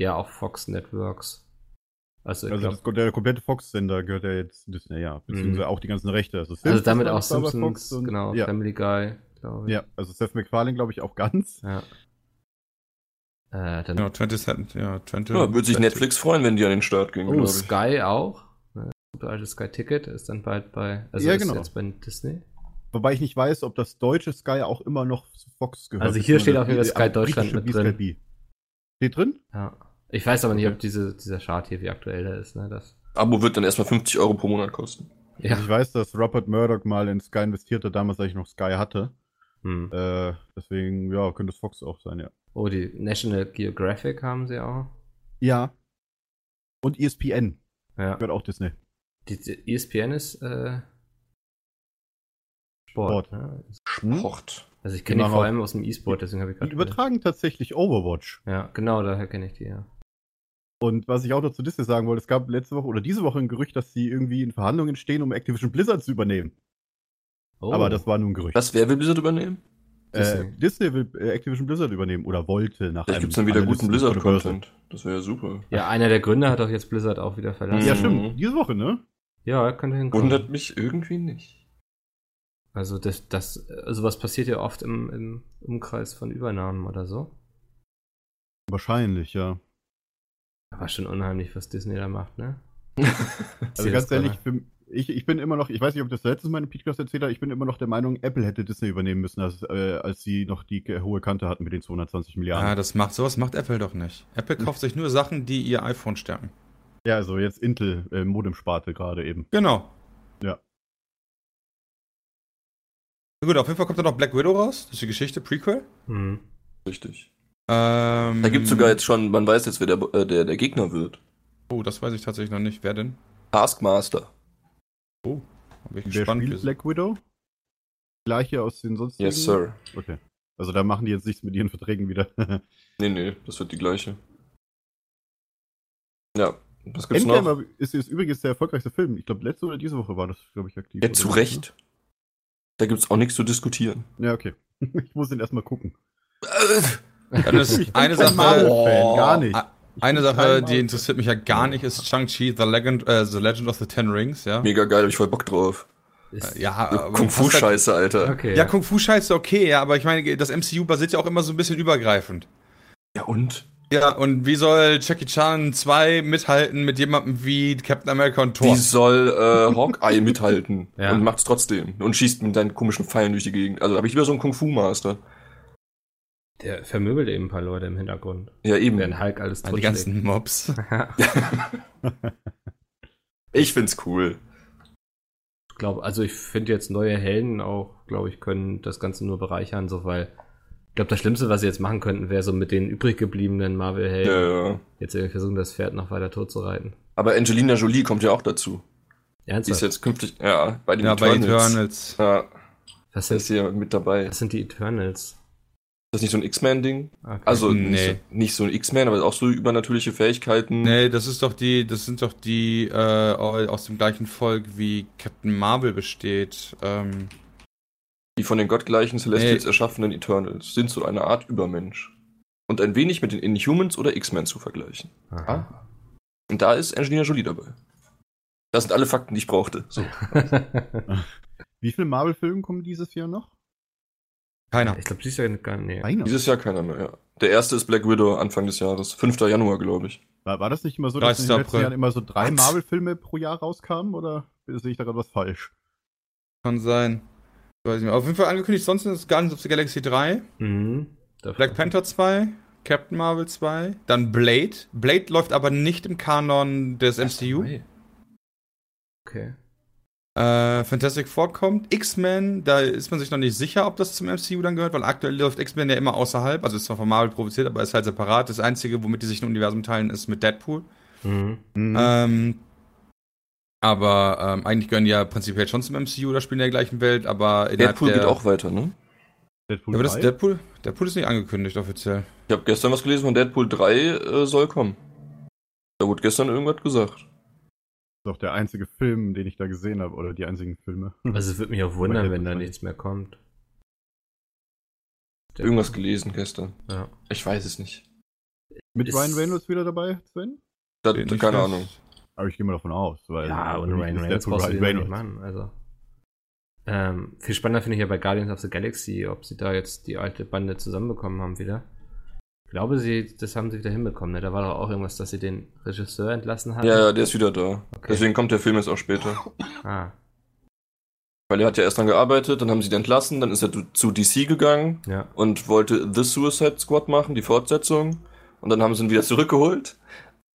Ja, auch Fox Networks. Also, also glaub, das, der komplette Fox-Sender gehört ja jetzt Disney, ja. Beziehungsweise mhm. auch die ganzen Rechte. Also, also damit auch Simpsons, und, genau, ja. Family Guy, glaube ich. Ja, also Seth MacFarlane, glaube ich, auch ganz. Ja. Äh, dann ja, 20 Cent, ja, 20 ja, würde sich Netflix freuen, wenn die an den Start gehen, Oh, Sky auch. Ne, das alte Sky Ticket ist dann bald bei, also ja, genau. jetzt bei Disney. Wobei ich nicht weiß, ob das deutsche Sky auch immer noch zu Fox gehört. Also hier steht auch wieder Sky Deutschland mit drin. Steht drin? Ja. Ich weiß aber nicht, ob diese, dieser Chart hier, wie aktuell der ist. Ne? Das Abo wird dann erstmal 50 Euro pro Monat kosten. Ja. Ich weiß, dass Robert Murdoch mal in Sky investierte, damals, als ich noch Sky hatte. Hm. Äh, deswegen, ja, könnte es Fox auch sein, ja. Oh, die National Geographic haben sie auch. Ja. Und ESPN. Ja. Gehört auch Disney. Die, die ESPN ist äh, Sport. Sport. Ne? Sport. Also ich kenne die vor allem aus dem E-Sport, deswegen habe ich gerade. Die übertragen tatsächlich Overwatch. Ja, genau, daher kenne ich die, ja. Und was ich auch noch zu Disney sagen wollte, es gab letzte Woche oder diese Woche ein Gerücht, dass sie irgendwie in Verhandlungen stehen, um Activision Blizzard zu übernehmen. Oh. Aber das war nur ein Gerücht. Was, wer will Blizzard übernehmen? Disney, äh, Disney will äh, Activision Blizzard übernehmen oder wollte nach Vielleicht gibt es dann wieder guten Blizzard-Content. Das wäre ja super. Ja, einer der Gründer hat doch jetzt Blizzard auch wieder verlassen. Ja, stimmt. Diese Woche, ne? Ja, könnte hinkommen. Wundert mich irgendwie nicht. Also das, das, also was passiert ja oft im, im Umkreis von Übernahmen oder so. Wahrscheinlich, ja. Aber schon unheimlich, was Disney da macht, ne? *laughs* also ganz ehrlich, für, ich, ich bin immer noch, ich weiß nicht, ob das letztes Mal in Podcast erzählt habe, ich bin immer noch der Meinung, Apple hätte Disney übernehmen müssen, als, äh, als sie noch die hohe Kante hatten mit den 220 Milliarden. Ja, das macht, sowas macht Apple doch nicht. Apple hm. kauft sich nur Sachen, die ihr iPhone stärken. Ja, also jetzt Intel, äh, Modem-Sparte gerade eben. Genau. Ja. Gut, auf jeden Fall kommt dann noch Black Widow raus. Das ist die Geschichte, Prequel. Mhm. Richtig. Ähm, da gibt es sogar jetzt schon, man weiß jetzt, wer der, äh, der, der Gegner wird. Oh, das weiß ich tatsächlich noch nicht. Wer denn? Taskmaster. Oh, hab ich wer gespannt. Spielt Black Widow? Gleiche aus den sonstigen? Yes, Sir. Okay. Also da machen die jetzt nichts mit ihren Verträgen wieder. *laughs* nee, nee, das wird die gleiche. Ja, was gibt's Endgame noch? Ist, ist übrigens der erfolgreichste Film. Ich glaube, letzte oder diese Woche war das, glaube ich, aktiv. Ja, zu Recht. Da gibt es auch nichts zu diskutieren. Ja, okay. *laughs* Ich muss ihn erstmal gucken. Äh, ja, das ist eine Sache. Oh, gar nicht. Eine Sache, die interessiert mich ja gar nicht, ist Shang-Chi, The Legend, äh, The Legend of the Ten Rings, ja. Mega geil, hab ich voll Bock drauf. Ist ja, Kung-Fu-Scheiße, Alter. Okay, ja, Kung-Fu-Scheiße, okay, ja, aber ich meine, das MCU basiert ja auch immer so ein bisschen übergreifend. Ja, und? Ja, und wie soll Jackie Chan 2 mithalten mit jemandem wie Captain America und Thor? Wie soll äh, Hawkeye *laughs* mithalten ja. und macht's trotzdem und schießt mit seinen komischen Pfeilen durch die Gegend. Also habe ich lieber so einen Kung-Fu-Master. Der vermöbelt eben ein paar Leute im Hintergrund. Ja, eben. Wenn Hulk alles Die ganzen Mobs. *laughs* ich find's cool. Ich glaube, also ich finde jetzt neue Helden auch, glaube ich, können das Ganze nur bereichern, so weil ich glaube, das Schlimmste, was sie jetzt machen könnten, wäre so mit den übrig gebliebenen Marvel-Helden ja, ja. jetzt irgendwie versuchen, das Pferd noch weiter tot zu reiten. Aber Angelina Jolie kommt ja auch dazu. Ernsthaft? Die ist jetzt künftig, ja, bei den ja, Eternals. Bei Eternals. Ja. Was sind, ist hier mit dabei. Was sind die Eternals? Ist das nicht so ein X-Men-Ding? Okay. Also Nee. nicht, so, nicht so ein X-Men, aber auch so übernatürliche Fähigkeiten. Nee, das ist doch die, das sind doch die äh, aus dem gleichen Volk wie Captain Marvel besteht. Ähm, Die von den gottgleichen Celestials Nee. erschaffenen Eternals sind so eine Art Übermensch. Und ein wenig mit den Inhumans oder X-Men zu vergleichen. Aha. Und da ist Angelina Jolie dabei. Das sind alle Fakten, die ich brauchte. So. *laughs* Wie viele Marvel-Filme kommen dieses Jahr noch? Keiner. ich glaube, sie ist ja gar nicht. Einer. Dieses Jahr keiner mehr, ja. Der erste ist Black Widow, Anfang des Jahres. 5. Januar, glaube ich. War, war das nicht immer so, dass in 30. den letzten April. Jahren immer so drei? Marvel-Filme pro Jahr rauskamen? Oder sehe ich da gerade was falsch? Kann sein. Weiß nicht mehr. Auf jeden Fall angekündigt, sonst ist Guardians of the Galaxy 3, Mhm. Black Panther 2, Captain Marvel 2, dann Blade. Blade läuft aber nicht im Kanon des MCU. Okay. Äh, Fantastic Four kommt. X-Men, da ist man sich noch nicht sicher, ob das zum MCU dann gehört, weil aktuell läuft X-Men ja immer außerhalb. Also ist zwar von Marvel produziert, aber ist halt separat. Das Einzige, womit die sich ein Universum teilen, ist mit Deadpool. Mhm. Mhm. Ähm, aber ähm, eigentlich gehören die ja prinzipiell schon zum MCU oder spielen in der gleichen Welt, aber Deadpool der, geht auch weiter, ne? Deadpool Ja, aber das 3? Deadpool? Deadpool ist nicht angekündigt offiziell. Ich habe gestern was gelesen von Deadpool 3 äh, soll kommen. Da wurde gestern irgendwas gesagt. Das ist auch der einzige Film, den ich da gesehen habe, oder die einzigen Filme. *laughs* Also es würde mich auch wundern, wenn da nichts mehr kommt. Irgendwas gelesen gestern. Ja. Ich weiß es nicht. Mit Ist- Ryan Reynolds wieder dabei, Sven? Da, Nicht keine das- Ahnung. Aber ich gehe mal davon aus. Weil Ja, und Ryan ist Reynolds brauchst du Ryan ja nicht machen. Also. Ähm, viel spannender finde ich ja bei Guardians of the Galaxy, ob sie da jetzt die alte Bande zusammenbekommen haben wieder. Ich glaube, sie, das haben sie wieder hinbekommen. Ne? Da war doch auch irgendwas, dass sie den Regisseur entlassen haben. Ja, ja, der ist wieder da. Okay. Deswegen kommt der Film jetzt auch später. Ah, Weil er hat ja erst dran gearbeitet, dann haben sie ihn entlassen, dann ist er zu DC gegangen ja. und wollte The Suicide Squad machen, die Fortsetzung. Und dann haben sie ihn wieder zurückgeholt.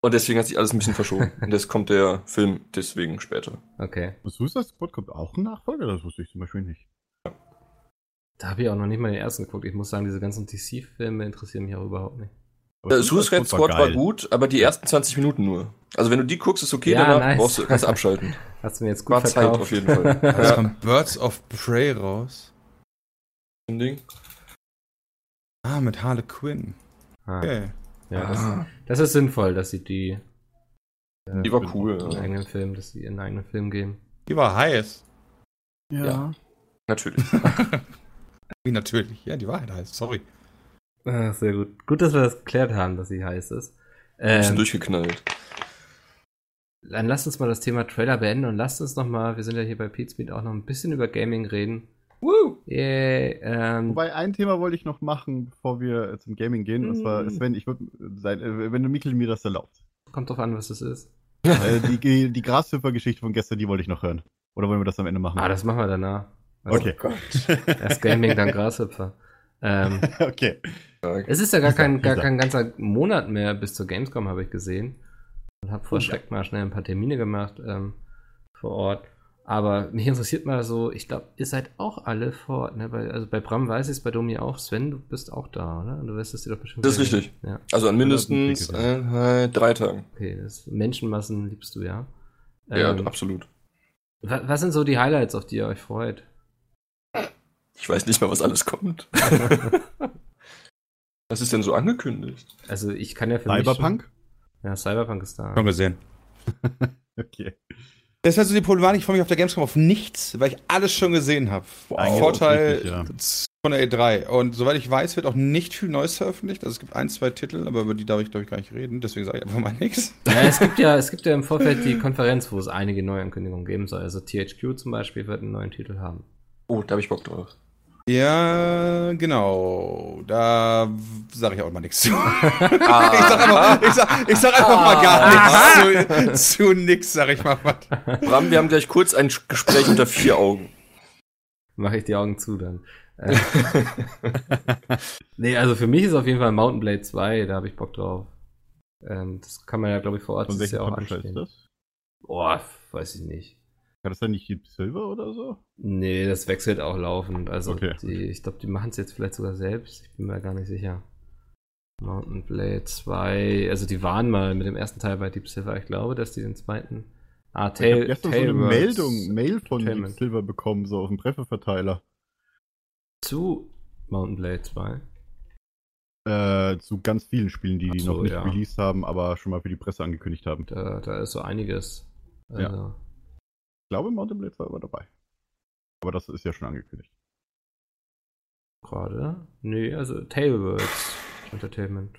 Und deswegen hat sich alles ein bisschen verschoben. *laughs* Und jetzt kommt der Film deswegen später. Okay. Und Suicide Squad kommt auch ein Nachfolger? Das wusste ich zum Beispiel nicht. Da habe ich auch noch nicht mal den ersten geguckt. Ich muss sagen, diese ganzen DC-Filme interessieren mich auch überhaupt nicht. Äh, Suicide Squad war, geil. gut, aber die ersten 20 Minuten nur. Also wenn du die guckst, ist okay, Ja, danach nice. brauchst du, kannst du abschalten. *laughs* Hast du mir jetzt gut War Zeit verkauft. auf jeden Fall. Es *laughs* ja, kommt Birds of Prey raus. ein Ding. Ah, mit Harley Quinn. Ah, Okay. ja, das, Ah, das ist sinnvoll, dass sie die äh, die war cool. ihren Ja. eigenen Film, dass sie ihren eigenen Film geben. Die war heiß. Ja. Ja. Natürlich. *laughs* Wie natürlich. Ja, die war halt heiß. Sorry. Ah, sehr gut. Gut, dass wir das geklärt haben, dass sie heiß ist. Ein bisschen Ähm, durchgeknallt. dann lasst uns mal das Thema Trailer beenden und lasst uns noch mal, wir sind ja hier bei Pete auch noch ein bisschen über Gaming reden. Woo! Yay, ähm, Wobei, ein Thema wollte ich noch machen, bevor wir zum Gaming gehen. Und zwar, Mm. Sven, ich würde sein, äh, wenn du Mikkel mir das erlaubst. kommt drauf an, was das ist. äh, die die Grashüpfer-Geschichte von gestern, die wollte ich noch hören. Oder wollen wir das am Ende machen? Ah, das machen wir danach. Also, okay. Erst Gaming, dann Grashüpfer. Ähm, *laughs* okay. es ist ja gar kein, gar kein ganzer Monat mehr bis zur Gamescom, habe ich gesehen. Und habe vor Schreck mal schnell ein paar Termine gemacht ähm, vor Ort. Aber mich interessiert mal so, ich glaube, ihr seid auch alle vor Ort. Ne? Bei, also bei Bram weiß ich es, bei Domi auch. Sven, du bist auch da, oder? Du wirst es dir doch bestimmt Das ist richtig. Ja, Also an mindestens äh, drei Tagen. okay. Das Menschenmassen liebst du, ja. Ja, Ähm, absolut. wa- was sind so die Highlights, auf die ihr euch freut? Ich weiß nicht mal, was alles kommt. *laughs* was ist denn so angekündigt? Also ich kann ja für Cyberpunk? mich... Schon, ja, Cyberpunk ist da. Schon gesehen. *laughs* Okay. Das ist halt so die Problematik, ich freue mich auf der Gamescom auf nichts, weil ich alles schon gesehen habe. Wow, Vorteil richtig, ja. von der E3. Und soweit ich weiß, wird auch nicht viel Neues veröffentlicht. Also es gibt ein, zwei Titel, aber über die darf ich, glaube ich, gar nicht reden. Deswegen sage ich einfach mal nichts. Ja, es gibt ja, es gibt ja im Vorfeld die Konferenz, wo es einige Neuankündigungen geben soll. Also THQ zum Beispiel wird einen neuen Titel haben. Oh, da habe ich Bock drauf. Ja, genau. Da sage ich auch mal nichts zu. Ah. *laughs* ich, sag einfach, ich, sag, ich sag einfach mal gar nichts zu, zu nix, sag ich mal was. Bram, wir haben gleich kurz ein Gespräch unter vier Augen. Mache ich die Augen zu dann. Äh. *laughs* nee, also für mich ist auf jeden Fall Mountain Blade 2, da habe ich Bock drauf. Ähm, das kann man ja, glaube ich, vor Ort Von ja auch. Ist das? Boah, weiß ich nicht. War das dann nicht die Silver oder so? Nee, das wechselt auch laufend. Also okay. die, ich glaube, die machen es jetzt vielleicht sogar selbst. Ich bin mir gar nicht sicher. Mountain Blade 2, also die waren mal mit dem ersten Teil bei Deep Silver. Ich glaube, dass die den zweiten. Ah, Tail, ich habe gestern so eine Meldung, Mail von Deep Silver bekommen, so auf dem Trefferverteiler. Zu Mountain Blade 2? Äh, zu ganz vielen Spielen, die die noch nicht ja. released haben, aber schon mal für die Presse angekündigt haben. Da, da ist so einiges. Also, ja. Ich glaube, Mountain Blade war aber dabei. Aber das ist ja schon angekündigt. Gerade? Nee, also Tailwords *laughs* Entertainment.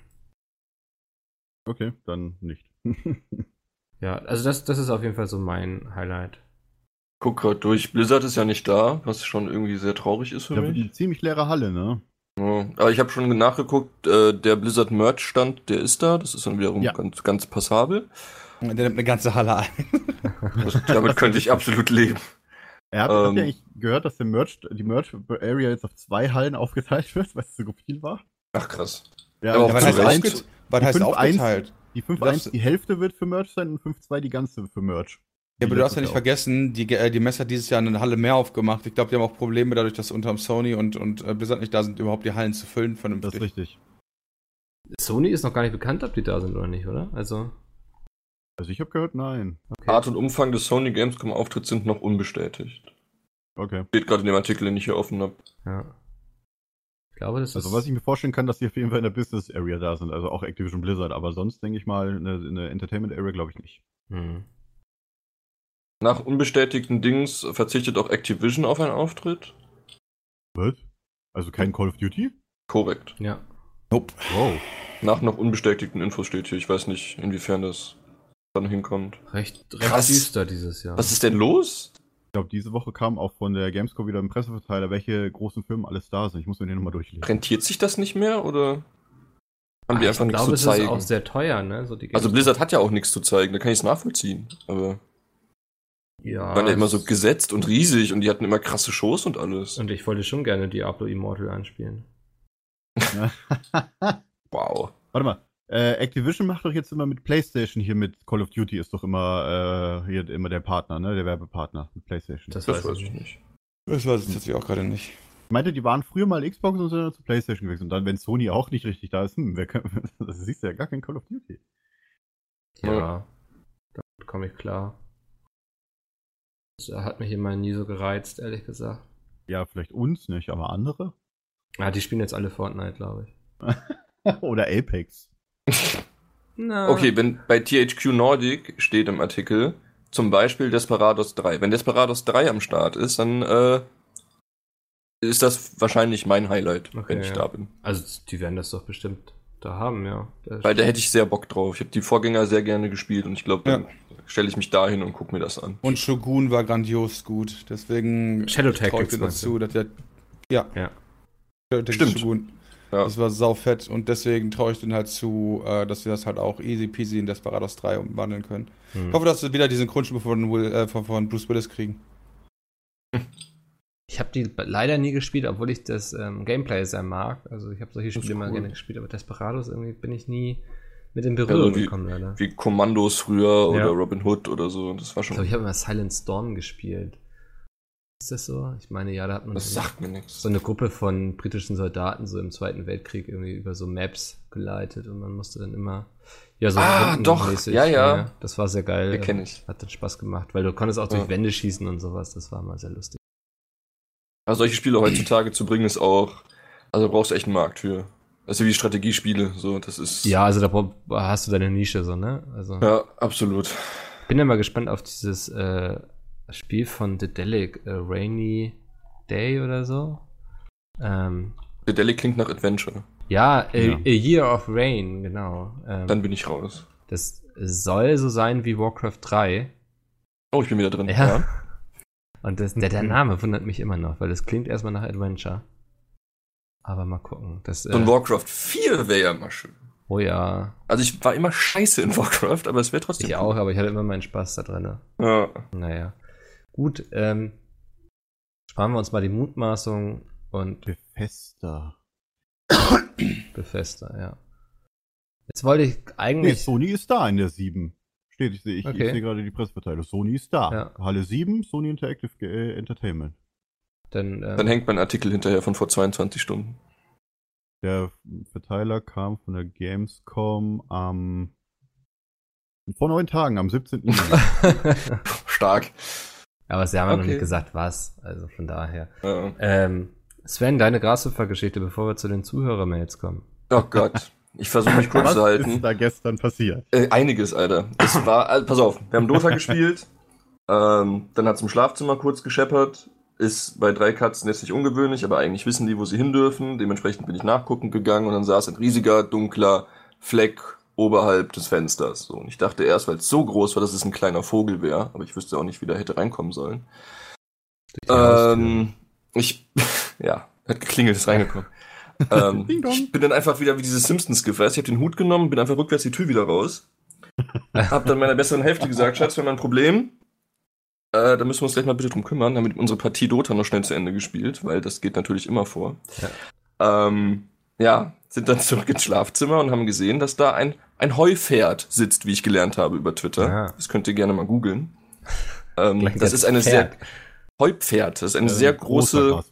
Okay, dann nicht. *laughs* ja, also das, das ist auf jeden Fall so mein Highlight. Guck gerade durch. Blizzard ist ja nicht da, was schon irgendwie sehr traurig ist für ja, mich. Eine ziemlich leere Halle, ne? Ja, aber ich habe schon nachgeguckt, äh, der Blizzard Merch Stand, der ist da. Das ist dann wiederum ja. ganz, ganz passabel. Der nimmt eine ganze Halle ein. damit könnte ich absolut leben. Er hat, ähm, eigentlich gehört, dass der Merch, die Merch-Area jetzt auf zwei Hallen aufgeteilt wird, weil es so viel war? Ach krass. Ja, aber was heißt, aufget was heißt aufgeteilt? Die 5.1, die Hälfte wird für Merch sein und 5.2 die ganze für Merch. Ja, aber du hast ja nicht vergessen, die, äh, die Messer dieses Jahr eine Halle mehr aufgemacht. Ich glaube, die haben auch Probleme dadurch, dass unter Sony und, und äh, Blizzard nicht da sind, überhaupt die Hallen zu füllen vernünftig. Das ist richtig. Sony ist noch gar nicht bekannt, ob die da sind oder nicht, oder? Also. Also ich habe gehört, nein. Okay. Art und Umfang des Sony Gamescom Auftritts sind noch unbestätigt. Okay. Steht gerade in dem Artikel, den ich hier offen habe. Ja. Ich glaube, das also was ich mir vorstellen kann, dass die auf jeden Fall in der Business Area da sind, also auch Activision Blizzard, aber sonst denke ich mal, in der Entertainment Area glaube ich nicht. Hm. Nach unbestätigten Dings verzichtet auch Activision auf einen Auftritt. Was? Also kein Call of Duty? Korrekt. Ja. Nope. Wow. Nach noch unbestätigten Infos steht hier. Ich weiß nicht, inwiefern das dann hinkommt. Recht, recht düster dieses Jahr. Was ist denn los? Ich glaube, diese Woche kam auch von der Gamescom wieder ein Presseverteiler, welche großen Firmen alles da sind. Ich muss mir den nochmal durchlesen. Rentiert sich das nicht mehr oder haben die einfach nichts glaube, zu zeigen? Ich glaube, es ist auch sehr teuer, ne? So also Blizzard hat ja auch nichts zu zeigen, da kann ich es nachvollziehen. Aber ja. Die waren ja immer so gesetzt und riesig und die hatten immer krasse Shows und alles. Und ich wollte schon gerne Diablo Immortal anspielen. *laughs* wow. Warte mal, äh, Activision macht doch jetzt immer mit PlayStation hier mit Call of Duty ist doch immer äh, hier immer der Partner, ne? Der Werbepartner mit PlayStation. Das, das weiß, ich nicht. Das weiß ich tatsächlich auch gerade nicht. Ich meinte, die waren früher mal Xbox und sind dann zu PlayStation gewechselt. Und dann, wenn Sony auch nicht richtig da ist, hm, wer kann, *laughs* das siehst du ja gar kein Call of Duty. Ja, ja. damit komme ich klar. Das hat mich immer nie so gereizt, ehrlich gesagt. Ja, vielleicht uns nicht, aber andere? Ja, die spielen jetzt alle Fortnite, glaube ich. *laughs* Oder Apex. No. Okay, wenn bei THQ Nordic steht im Artikel zum Beispiel Desperados 3. Wenn Desperados 3 am Start ist, dann äh, ist das wahrscheinlich mein Highlight, okay, wenn ich ja. da bin. Also die werden das doch bestimmt da haben, ja. Weil da hätte ich sehr Bock drauf. Ich habe die Vorgänger sehr gerne gespielt und ich glaube, dann ja. stelle ich mich da hin und gucke mir das an. Und Shogun war grandios gut. Deswegen Shadow Tactics dazu, dass der, ja. ja. Shadow Stimmt. Shogun. Ja. Das war saufett und deswegen traue ich denen halt zu, äh, dass wir das halt auch easy peasy in Desperados 3 umwandeln können. Hm. Ich hoffe, dass wir wieder diesen Grundspruch von, äh, von, von Bruce Willis kriegen. *laughs* Ich habe die leider nie gespielt, obwohl ich das ähm, Gameplay sehr mag. Also ich habe solche Spiele immer gerne gespielt, aber Desperados irgendwie bin ich nie mit in Berührung ja, wie, gekommen, leider. Wie Kommandos früher oder Robin Hood oder so. Das war schon. Ich glaube, ich habe immer Silent Storm gespielt. Ist das so? Ich meine, ja, da hat man das so, sagt mir so eine Gruppe von britischen Soldaten so im Zweiten Weltkrieg irgendwie über so Maps geleitet und man musste dann immer ja so ah, doch, ja, ja, ja. Das war sehr geil. Ja, kenne ich. Hat dann Spaß gemacht, weil du konntest auch durch ja. Wände schießen und sowas. Das war mal sehr lustig. Also solche Spiele heutzutage zu bringen ist auch, also brauchst du echt einen Markt für. Also wie Strategiespiele, so, das ist. Ja, also da hast du deine Nische, so, ne? Also. Ja, absolut. Bin ja mal gespannt auf dieses äh, Spiel von The Delic, äh, Rainy Day oder so. Ähm, The Delic klingt nach Adventure. Ja, a, ja. a Year of Rain, genau. Ähm, Dann bin ich raus. Das soll so sein wie Warcraft 3. Oh, ich bin wieder drin. Ja. ja. *laughs* Und das, der, der Name wundert mich immer noch, weil das klingt erstmal nach Adventure. Aber mal gucken. Das, äh, Warcraft 4 wäre ja mal schön. Oh ja. Also ich war immer scheiße in Warcraft, aber es wäre trotzdem. Ich cool. auch, aber ich hatte immer meinen Spaß da drin. Ja. Naja. Gut, ähm, sparen wir uns mal die Mutmaßung und. Befester. Befester, ja. Jetzt wollte ich eigentlich. Nee, Sony ist da in der 7. Steht, ich sehe ich, okay. ich seh gerade die Presseverteilung. Sony ist da. Ja. Halle 7, Sony Interactive äh, Entertainment. Dann, ähm, Dann hängt mein Artikel hinterher von vor 22 Stunden. Der Verteiler kam von der Gamescom am vor neun Tagen, am 17. *laughs* *laughs* Stark. Aber sie haben okay. noch nicht gesagt, was. Also von daher. Ja. Ähm, Sven, deine Grashüpfer-Geschichte, bevor wir zu den Zuhörermails kommen. Oh Gott. Ich versuche mich kurz zu halten. Was ist da gestern passiert? Äh, einiges, Alter. Es war, also, pass auf, wir haben Dota gespielt. Ähm, dann hat es im Schlafzimmer kurz gescheppert. Ist bei drei Katzen jetzt nicht ungewöhnlich, aber eigentlich wissen die, wo sie hin dürfen. Dementsprechend bin ich nachgucken gegangen und dann saß ein riesiger, dunkler Fleck oberhalb des Fensters. So, und ich dachte erst, weil es so groß war, dass es ein kleiner Vogel wäre, aber ich wüsste auch nicht, wie der hätte reinkommen sollen. Ähm, ich, *laughs* ja, hat geklingelt, ist reingekommen. *laughs* ähm, ich bin dann einfach wieder wie diese Simpsons-Gif. Ich habe den Hut genommen, bin einfach rückwärts die Tür wieder raus. *laughs* hab dann meiner besseren Hälfte gesagt, Schatz, wir haben ein Problem. Äh, da müssen wir uns gleich mal bitte drum kümmern. Wir unsere Partie Dota noch schnell zu Ende gespielt, weil das geht natürlich immer vor. Ja. Ähm, ja, sind dann zurück ins Schlafzimmer und haben gesehen, dass da ein, ein Heupferd sitzt, wie ich gelernt habe über Twitter. Ja. Das könnt ihr gerne mal googeln. Ähm, das ist eine Pferd. sehr Heupferd. Das ist eine ja, sehr große,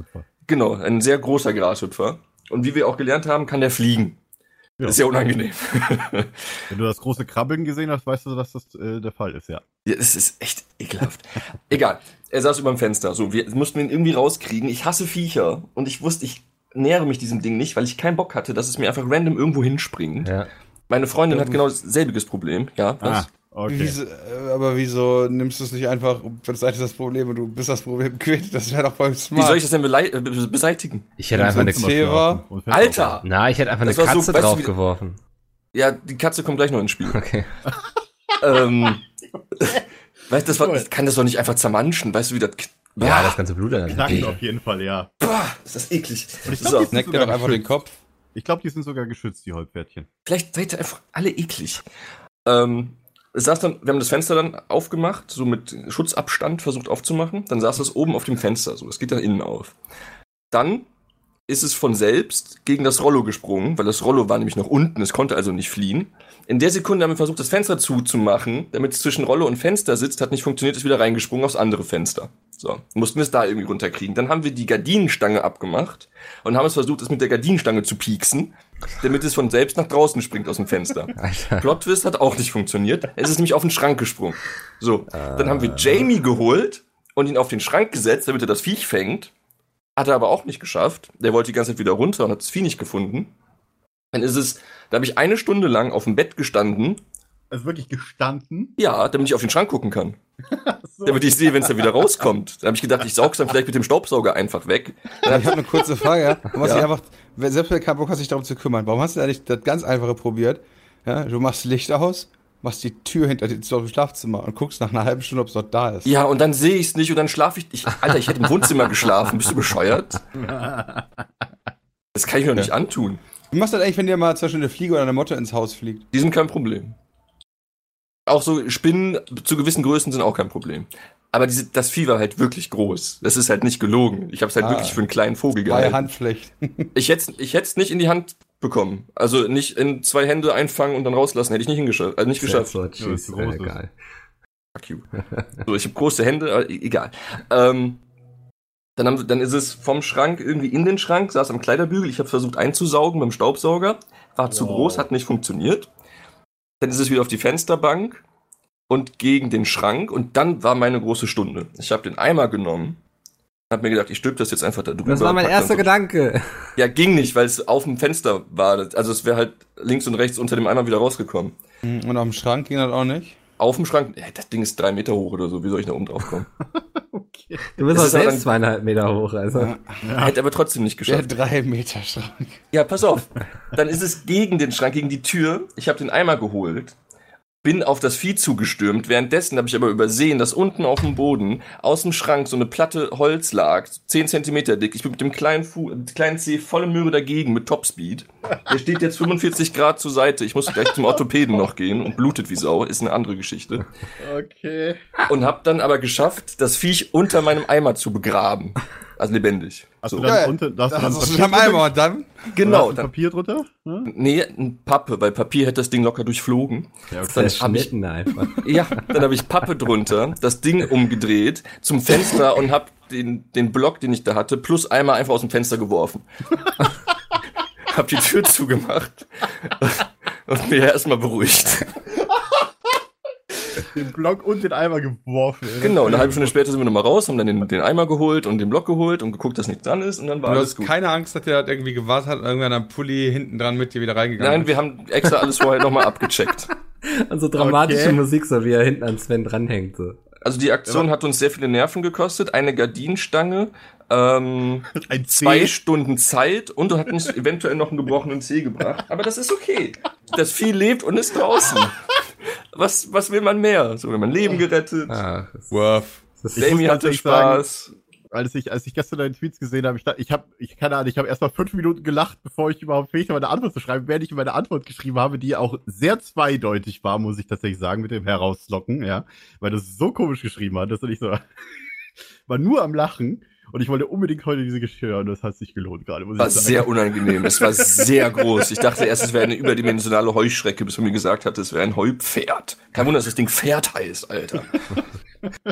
genau, ein sehr großer Grashüpfer. Und wie wir auch gelernt haben, kann der fliegen. Ja. Ist ja unangenehm. *laughs* Wenn du das große Krabbeln gesehen hast, weißt du, dass das äh, der Fall ist, ja. Ja, das ist echt ekelhaft. Egal. Er saß über dem Fenster. So, wir mussten ihn irgendwie rauskriegen. Ich hasse Viecher. Und ich wusste, ich nähere mich diesem Ding nicht, weil ich keinen Bock hatte, dass es mir einfach random irgendwo hinspringt. Ja. Meine Freundin hat genau dasselbiges Problem. Ja? Ah. Okay. Wieso, äh, aber wieso nimmst du es nicht einfach, beiseite das Problem und du bist das Problem *laughs* quitt? Das wäre doch voll smart. Wie soll ich das denn äh, beseitigen? Ich hätte einfach eine Katze. Alter! Na, ich hätte einfach eine Katze so, draufgeworfen. Ja, die Katze kommt gleich noch ins Spiel. Okay. *laughs* ähm, weißt du, das, war, kann das doch nicht einfach zermanschen, weißt du, wie das. Ja, ja das ganze Blut dann. Knacken auf jeden Fall, ja. Boah, ist das eklig. Und ich glaub, so, neckt dir doch einfach den Kopf. Ich glaube, die sind sogar geschützt, die Holzpferdchen. Vielleicht seid ihr einfach alle eklig. Ähm, saß dann, wir haben das Fenster dann aufgemacht, so mit Schutzabstand versucht aufzumachen. Dann saß es oben auf dem Fenster, so. Es geht dann innen auf. Dann ist es von selbst gegen das Rollo gesprungen, weil das Rollo war nämlich noch unten, es konnte also nicht fliehen. In der Sekunde haben wir versucht, das Fenster zuzumachen, damit es zwischen Rollo und Fenster sitzt, hat nicht funktioniert, ist wieder reingesprungen aufs andere Fenster. So, mussten wir es da irgendwie runterkriegen. Dann haben wir die Gardinenstange abgemacht und haben es versucht, es mit der Gardinenstange zu pieksen, damit es von selbst nach draußen springt aus dem Fenster. *laughs* Plot Twist hat auch nicht funktioniert. Es ist nämlich auf den Schrank gesprungen. So, dann haben wir Jamie geholt und ihn auf den Schrank gesetzt, damit er das Viech fängt. Hat er aber auch nicht geschafft. Der wollte die ganze Zeit wieder runter und hat das Vieh nicht gefunden. Dann ist es, da habe ich eine Stunde lang auf dem Bett gestanden. Also wirklich gestanden? Ja, damit ich auf den Schrank gucken kann. *laughs* so. Damit ich sehe, wenn es da wieder rauskommt. Da habe ich gedacht, ich saug's dann vielleicht mit dem Staubsauger einfach weg. Ja, ich habe eine kurze Frage. Warum ja. einfach, selbst wenn du keinen Bock hast, sich darum zu kümmern, warum hast du eigentlich das ganz einfache probiert? Ja, du machst Licht aus, machst die Tür hinter dir zum Schlafzimmer und guckst nach einer halben Stunde, ob es dort da ist. Ja, und dann sehe ich es nicht und dann schlafe ich, ich. Alter, ich hätte im Wohnzimmer geschlafen. Bist du bescheuert? *laughs* Das kann ich mir doch nicht antun. Wie machst du das eigentlich, wenn dir mal zum Beispiel eine Fliege oder eine Motte ins Haus fliegt? Die sind kein Problem. Auch so Spinnen zu gewissen Größen sind auch kein Problem. Aber diese, das Vieh war halt wirklich groß. Das ist halt nicht gelogen. Ich habe es halt ah, wirklich für einen kleinen Vogel gehalten. Handflecht. *laughs* ich hätte ich es nicht in die Hand bekommen. Also nicht in zwei Hände einfangen und dann rauslassen. Hätte ich nicht hingeschafft. Also nicht geschafft. So, tschüss, ja, egal. Fuck you. so, ich habe große Hände, aber e-, egal. Ähm, dann, haben, dann ist es vom Schrank irgendwie in den Schrank, saß am Kleiderbügel. Ich habe versucht einzusaugen beim Staubsauger. War wow. zu groß, hat nicht funktioniert. Dann ist es wieder auf die Fensterbank und gegen den Schrank. Und dann war meine große Stunde. Ich habe den Eimer genommen hab mir gedacht, ich stülp das jetzt einfach da drüber. Das war mein erster Gedanke. Ja, ging nicht, weil es auf dem Fenster war. Also es wäre halt links und rechts unter dem Eimer wieder rausgekommen. Und auf dem Schrank ging das auch nicht? Auf dem Schrank? Das Ding ist drei Meter hoch oder so. Wie soll ich da oben drauf kommen? *laughs* okay. Du bist auch selbst zweieinhalb Meter hoch, also. Ja. Ja. Hätte aber trotzdem nicht geschafft. Der drei Meter Schrank. Ja, pass auf. Dann ist es gegen den Schrank, gegen die Tür. Ich habe den Eimer geholt bin auf das Vieh zugestürmt. Währenddessen habe ich aber übersehen, dass unten auf dem Boden aus dem Schrank so eine Platte Holz lag, 10 Zentimeter dick. Ich bin mit dem kleinen, Fu kleinen Zeh volle Möhre dagegen mit Topspeed. Der steht jetzt 45 Grad zur Seite. Ich muss gleich zum Orthopäden noch gehen und blutet wie Sau. Ist eine andere Geschichte. Okay. Und habe dann aber geschafft, das Viech unter meinem Eimer zu begraben. Also lebendig. Hast so. du dann ja, unter, da hast du dann Papier am Eimer und dann? Genau. Dann Papier drunter? Ja? Nee, ein Pappe, weil Papier hätte das Ding locker durchflogen. Ja, okay. dann hab ich, einfach. Ja, dann habe ich Pappe drunter, das Ding umgedreht zum Fenster und hab den, den Block, den ich da hatte, plus einmal einfach aus dem Fenster geworfen. *laughs* hab die Tür zugemacht und mir erstmal beruhigt den Block und den Eimer geworfen. Genau, eine halbe Stunde später sind wir nochmal raus, haben dann den, den Eimer geholt und den Block geholt und geguckt, dass nichts dran ist und dann war du alles hast gut. keine Angst, dass der irgendwie gewartet hat und irgendwann am Pulli hinten dran mit dir wieder reingegangen Nein, ist? wir haben extra alles vorher nochmal abgecheckt. Und *laughs* so dramatische okay. Musik, so wie er hinten an Sven dranhängt. So. Also die Aktion ja. hat uns sehr viele Nerven gekostet, eine Gardinenstange, ähm, *laughs* Ein zwei Stunden Zeit und du hattest eventuell noch einen gebrochenen Zeh gebracht. Aber das ist okay. Das Vieh lebt und ist draußen *laughs* was, was will man mehr? So, wenn man Leben gerettet. Ah, Worf. Amy hatte Spaß. Sagen, als ich, als ich gestern deine Tweets gesehen habe, ich, ich habe, ich keine Ahnung, ich habe erst mal fünf Minuten gelacht, bevor ich überhaupt fähig war, eine Antwort zu schreiben, während ich meine Antwort geschrieben habe, die auch sehr zweideutig war, muss ich tatsächlich sagen, mit dem Herauslocken, ja, weil das so komisch geschrieben hat, dass du nicht so, *laughs* war nur am Lachen und ich wollte unbedingt heute diese Geschichte hören. Das hat sich gelohnt gerade. War sehr unangenehm. Es war sehr groß. Ich dachte erst, es wäre eine überdimensionale Heuschrecke, bis man mir gesagt hat, es wäre ein Heupferd. Kein Wunder, dass das Ding Pferd heißt, Alter.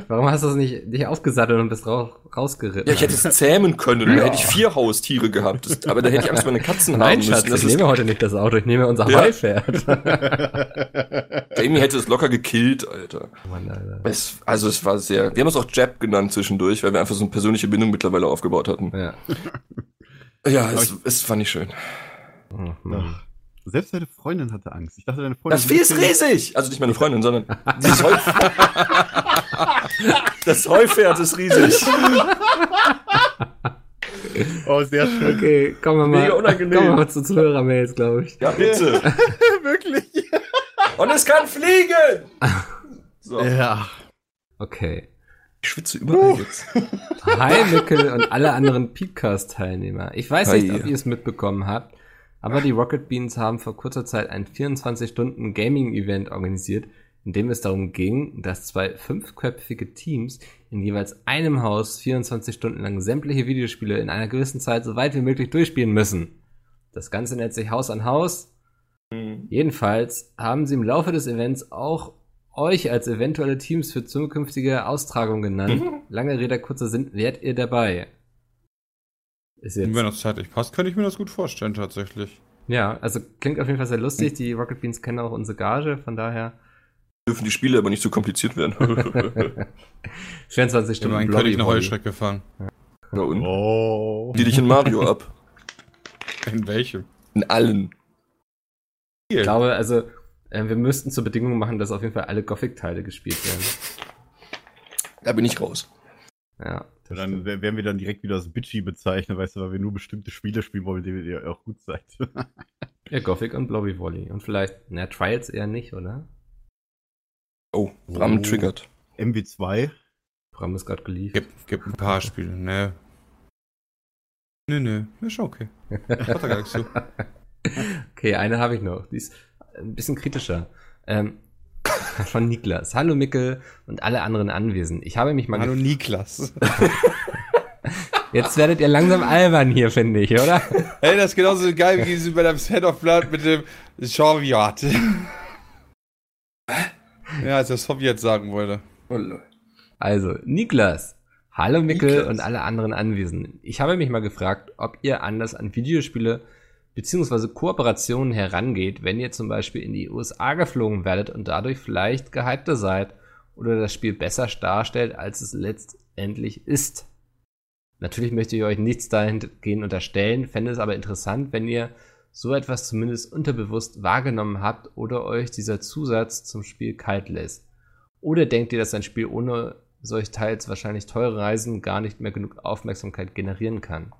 Warum hast du es nicht, nicht aufgesattelt und bist raus, rausgeritten? Ja, ich hätte es zähmen können. Ja. Da hätte ich vier Haustiere gehabt. Das, aber da hätte ich Angst, meine Katzen Nein, haben Schatz, müssen. Das ich nehme heute nicht das Auto, ich nehme unser ja. Heupferd. *laughs* Jamie hätte es locker gekillt, Alter. Mann, Alter. Es, also es war sehr. Wir haben es auch Jab genannt zwischendurch, weil wir einfach so eine persönliche Bindung mittlerweile aufgebaut hatten. Ja, ja es, es fand ich schön. Ach, selbst deine Freundin hatte Angst. Ich dachte, deine Freundin. Das Vieh ist riesig! Also nicht meine Freundin, sondern *laughs* *laughs* *laughs* das, Heu das Heupferd ist riesig. *laughs* Oh, sehr schön. Okay, kommen wir mal, kommen wir mal zu Zuhörermails, glaube ich. Ja, bitte. *laughs* Wirklich? Und es kann fliegen! So. Ja. Okay. Ich schwitze überall uh. jetzt. Hi, Mickel und alle anderen Peakcast-Teilnehmer. Ich weiß Hi, nicht, ob ihr es mitbekommen habt, aber die Rocket Beans haben vor kurzer Zeit ein 24-Stunden-Gaming-Event organisiert, in dem es darum ging, dass zwei fünfköpfige Teams in jeweils einem Haus 24 Stunden lang sämtliche Videospiele in einer gewissen Zeit so weit wie möglich durchspielen müssen. Das Ganze nennt sich Haus an Haus. Mhm. Jedenfalls haben sie im Laufe des Events auch euch als eventuelle Teams für zukünftige Austragungen genannt. Mhm. Lange Rede, kurzer Sinn, wärt ihr dabei? Ist jetzt. Wenn das zeitlich passt, könnte ich mir das gut vorstellen, tatsächlich. Ja, also klingt auf jeden Fall sehr lustig. Die Rocket Beans kennen auch unsere Gage, von daher. Dürfen die Spiele aber nicht zu so kompliziert werden. 24 Stunden. Ja, könnte ich eine Heuschrecke fahren. Ja. Na und? Oh. Die dich in Mario ab. In welchem? In allen. Ich glaube, also, äh, wir müssten zur Bedingung machen, dass auf jeden Fall alle Gothic-Teile gespielt werden. Da bin ich raus. Ja. Dann werden wir dann direkt wieder als Bitchy bezeichnen, weißt du, weil wir nur bestimmte Spiele spielen wollen, die ihr auch gut seid. ja, Gothic und Blobby Volley. Und vielleicht, na, Trials eher nicht, oder? Oh, Bram oh. triggert. MW2. Bram ist gerade geliefert. Gibt, gibt ein paar Spiele, ne. Nö, nö, ist schon okay. *laughs* Hat da gar nichts zu. Okay, eine habe ich noch. Die ist ein bisschen kritischer. Ähm, *coughs* von Niklas. Hallo Mickel und alle anderen Anwesend. Ich habe mich mal. Hallo Niklas. *laughs* Jetzt werdet ihr langsam albern hier, finde ich, oder? Hey, das ist genauso geil wie bei deinem Set of Blood mit dem Jean-Viat. Ja, als er Sowjet sagen wollte. Also, Niklas. Hallo Mickel Niklas. und alle anderen Anwesenden. Ich habe mich mal gefragt, ob ihr anders an Videospiele beziehungsweise Kooperationen herangeht, wenn ihr zum Beispiel in die USA geflogen werdet und dadurch vielleicht gehypter seid oder das Spiel besser darstellt, als es letztendlich ist. Natürlich möchte ich euch nichts dahingehend unterstellen, fände es aber interessant, wenn ihr so etwas zumindest unterbewusst wahrgenommen habt oder euch dieser Zusatz zum Spiel kalt lässt. Oder denkt ihr, dass ein Spiel ohne solch teils wahrscheinlich teure Reisen gar nicht mehr genug Aufmerksamkeit generieren kann?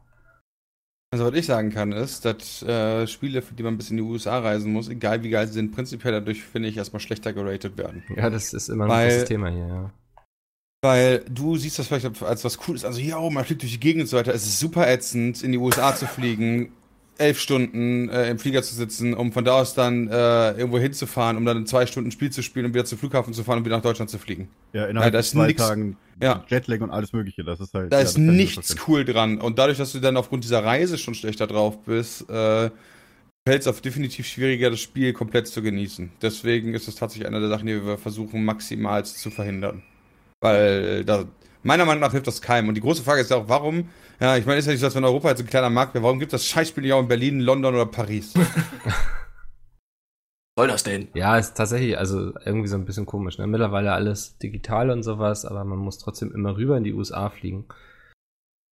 Also was ich sagen kann, ist, dass äh, Spiele, für die man bis in die USA reisen muss, egal wie geil sie sind, prinzipiell dadurch, finde ich, erstmal schlechter geratet werden. Ja, das ist immer ein weil, großes Thema hier, ja. Weil du siehst das vielleicht als was Cooles, also ja, man fliegt durch die Gegend und so weiter. Es ist super ätzend, in die USA zu fliegen, elf Stunden äh, im Flieger zu sitzen, um von da aus dann äh, irgendwo hinzufahren, um dann in zwei Stunden Spiel zu spielen und wieder zum Flughafen zu fahren und wieder nach Deutschland zu fliegen. Ja, innerhalb ja, zwei nix, Tagen ja. Jetlag und alles mögliche, das ist halt... Da ja, ist nichts cool dran und dadurch, dass du dann aufgrund dieser Reise schon schlechter drauf bist, äh, fällt es auf definitiv schwieriger, das Spiel komplett zu genießen. Deswegen ist es tatsächlich eine der Sachen, die wir versuchen maximal zu verhindern. Weil da Meiner Meinung nach hilft das keinem. Und die große Frage ist ja auch, warum, ja, ich meine, ist ja nicht so, dass wenn Europa jetzt ein kleiner Markt wäre, warum gibt es das Scheißspiel nicht auch in Berlin, London oder Paris? soll das denn? Ja, ist tatsächlich, also irgendwie so ein bisschen komisch. Ne? Mittlerweile alles digital und sowas, aber man muss trotzdem immer rüber in die USA fliegen.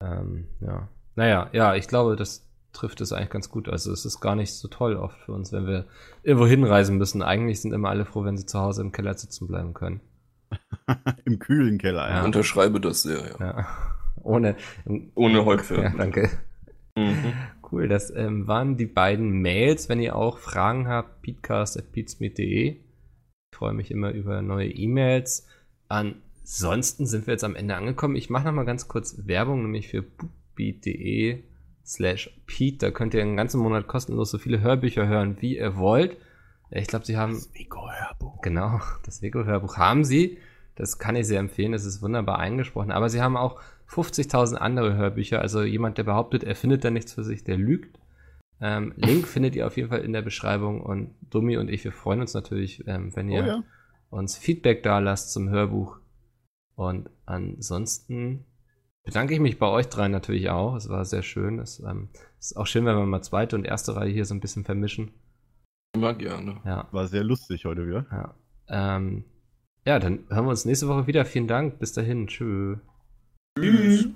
Ähm, ja. Naja, ja, ich glaube, das trifft es eigentlich ganz gut. Also es ist gar nicht so toll oft für uns, wenn wir irgendwo hinreisen müssen. Eigentlich sind immer alle froh, wenn sie zu Hause im Keller sitzen bleiben können. *laughs* Im kühlen Keller, ja. Ich unterschreibe das sehr, ja. ja. Ohne, Ohne Holzfäller. Ja, danke. Mhm. Cool, das ähm, waren die beiden Mails. Wenn ihr auch Fragen habt, peatcast.peatsmeet.de. Ich freue mich immer über neue E-Mails. Ansonsten sind wir jetzt am Ende angekommen. Ich mache nochmal ganz kurz Werbung, nämlich für bookbeat.de slash Pete. Da könnt ihr einen ganzen Monat kostenlos so viele Hörbücher hören, wie ihr wollt. Ich glaube, sie haben. Das Vigo-Hörbuch. Genau, das Vigo-Hörbuch haben sie. Das kann ich sehr empfehlen. Das ist wunderbar eingesprochen. Aber sie haben auch 50.000 andere Hörbücher. Also jemand, der behauptet, er findet da nichts für sich, der lügt. Ähm, Link findet ihr auf jeden Fall in der Beschreibung. Und Dummi und ich, wir freuen uns natürlich, ähm, wenn ihr oh ja. uns Feedback da lasst zum Hörbuch. Und ansonsten bedanke ich mich bei euch dreien natürlich auch. Es war sehr schön. Es ähm, ist auch schön, wenn wir mal zweite und erste Reihe hier so ein bisschen vermischen. Immer gerne. Ja. War sehr lustig heute wieder. Ja. Ähm, ja, dann hören wir uns nächste Woche wieder. Vielen Dank. Bis dahin. Tschö. Tschüss.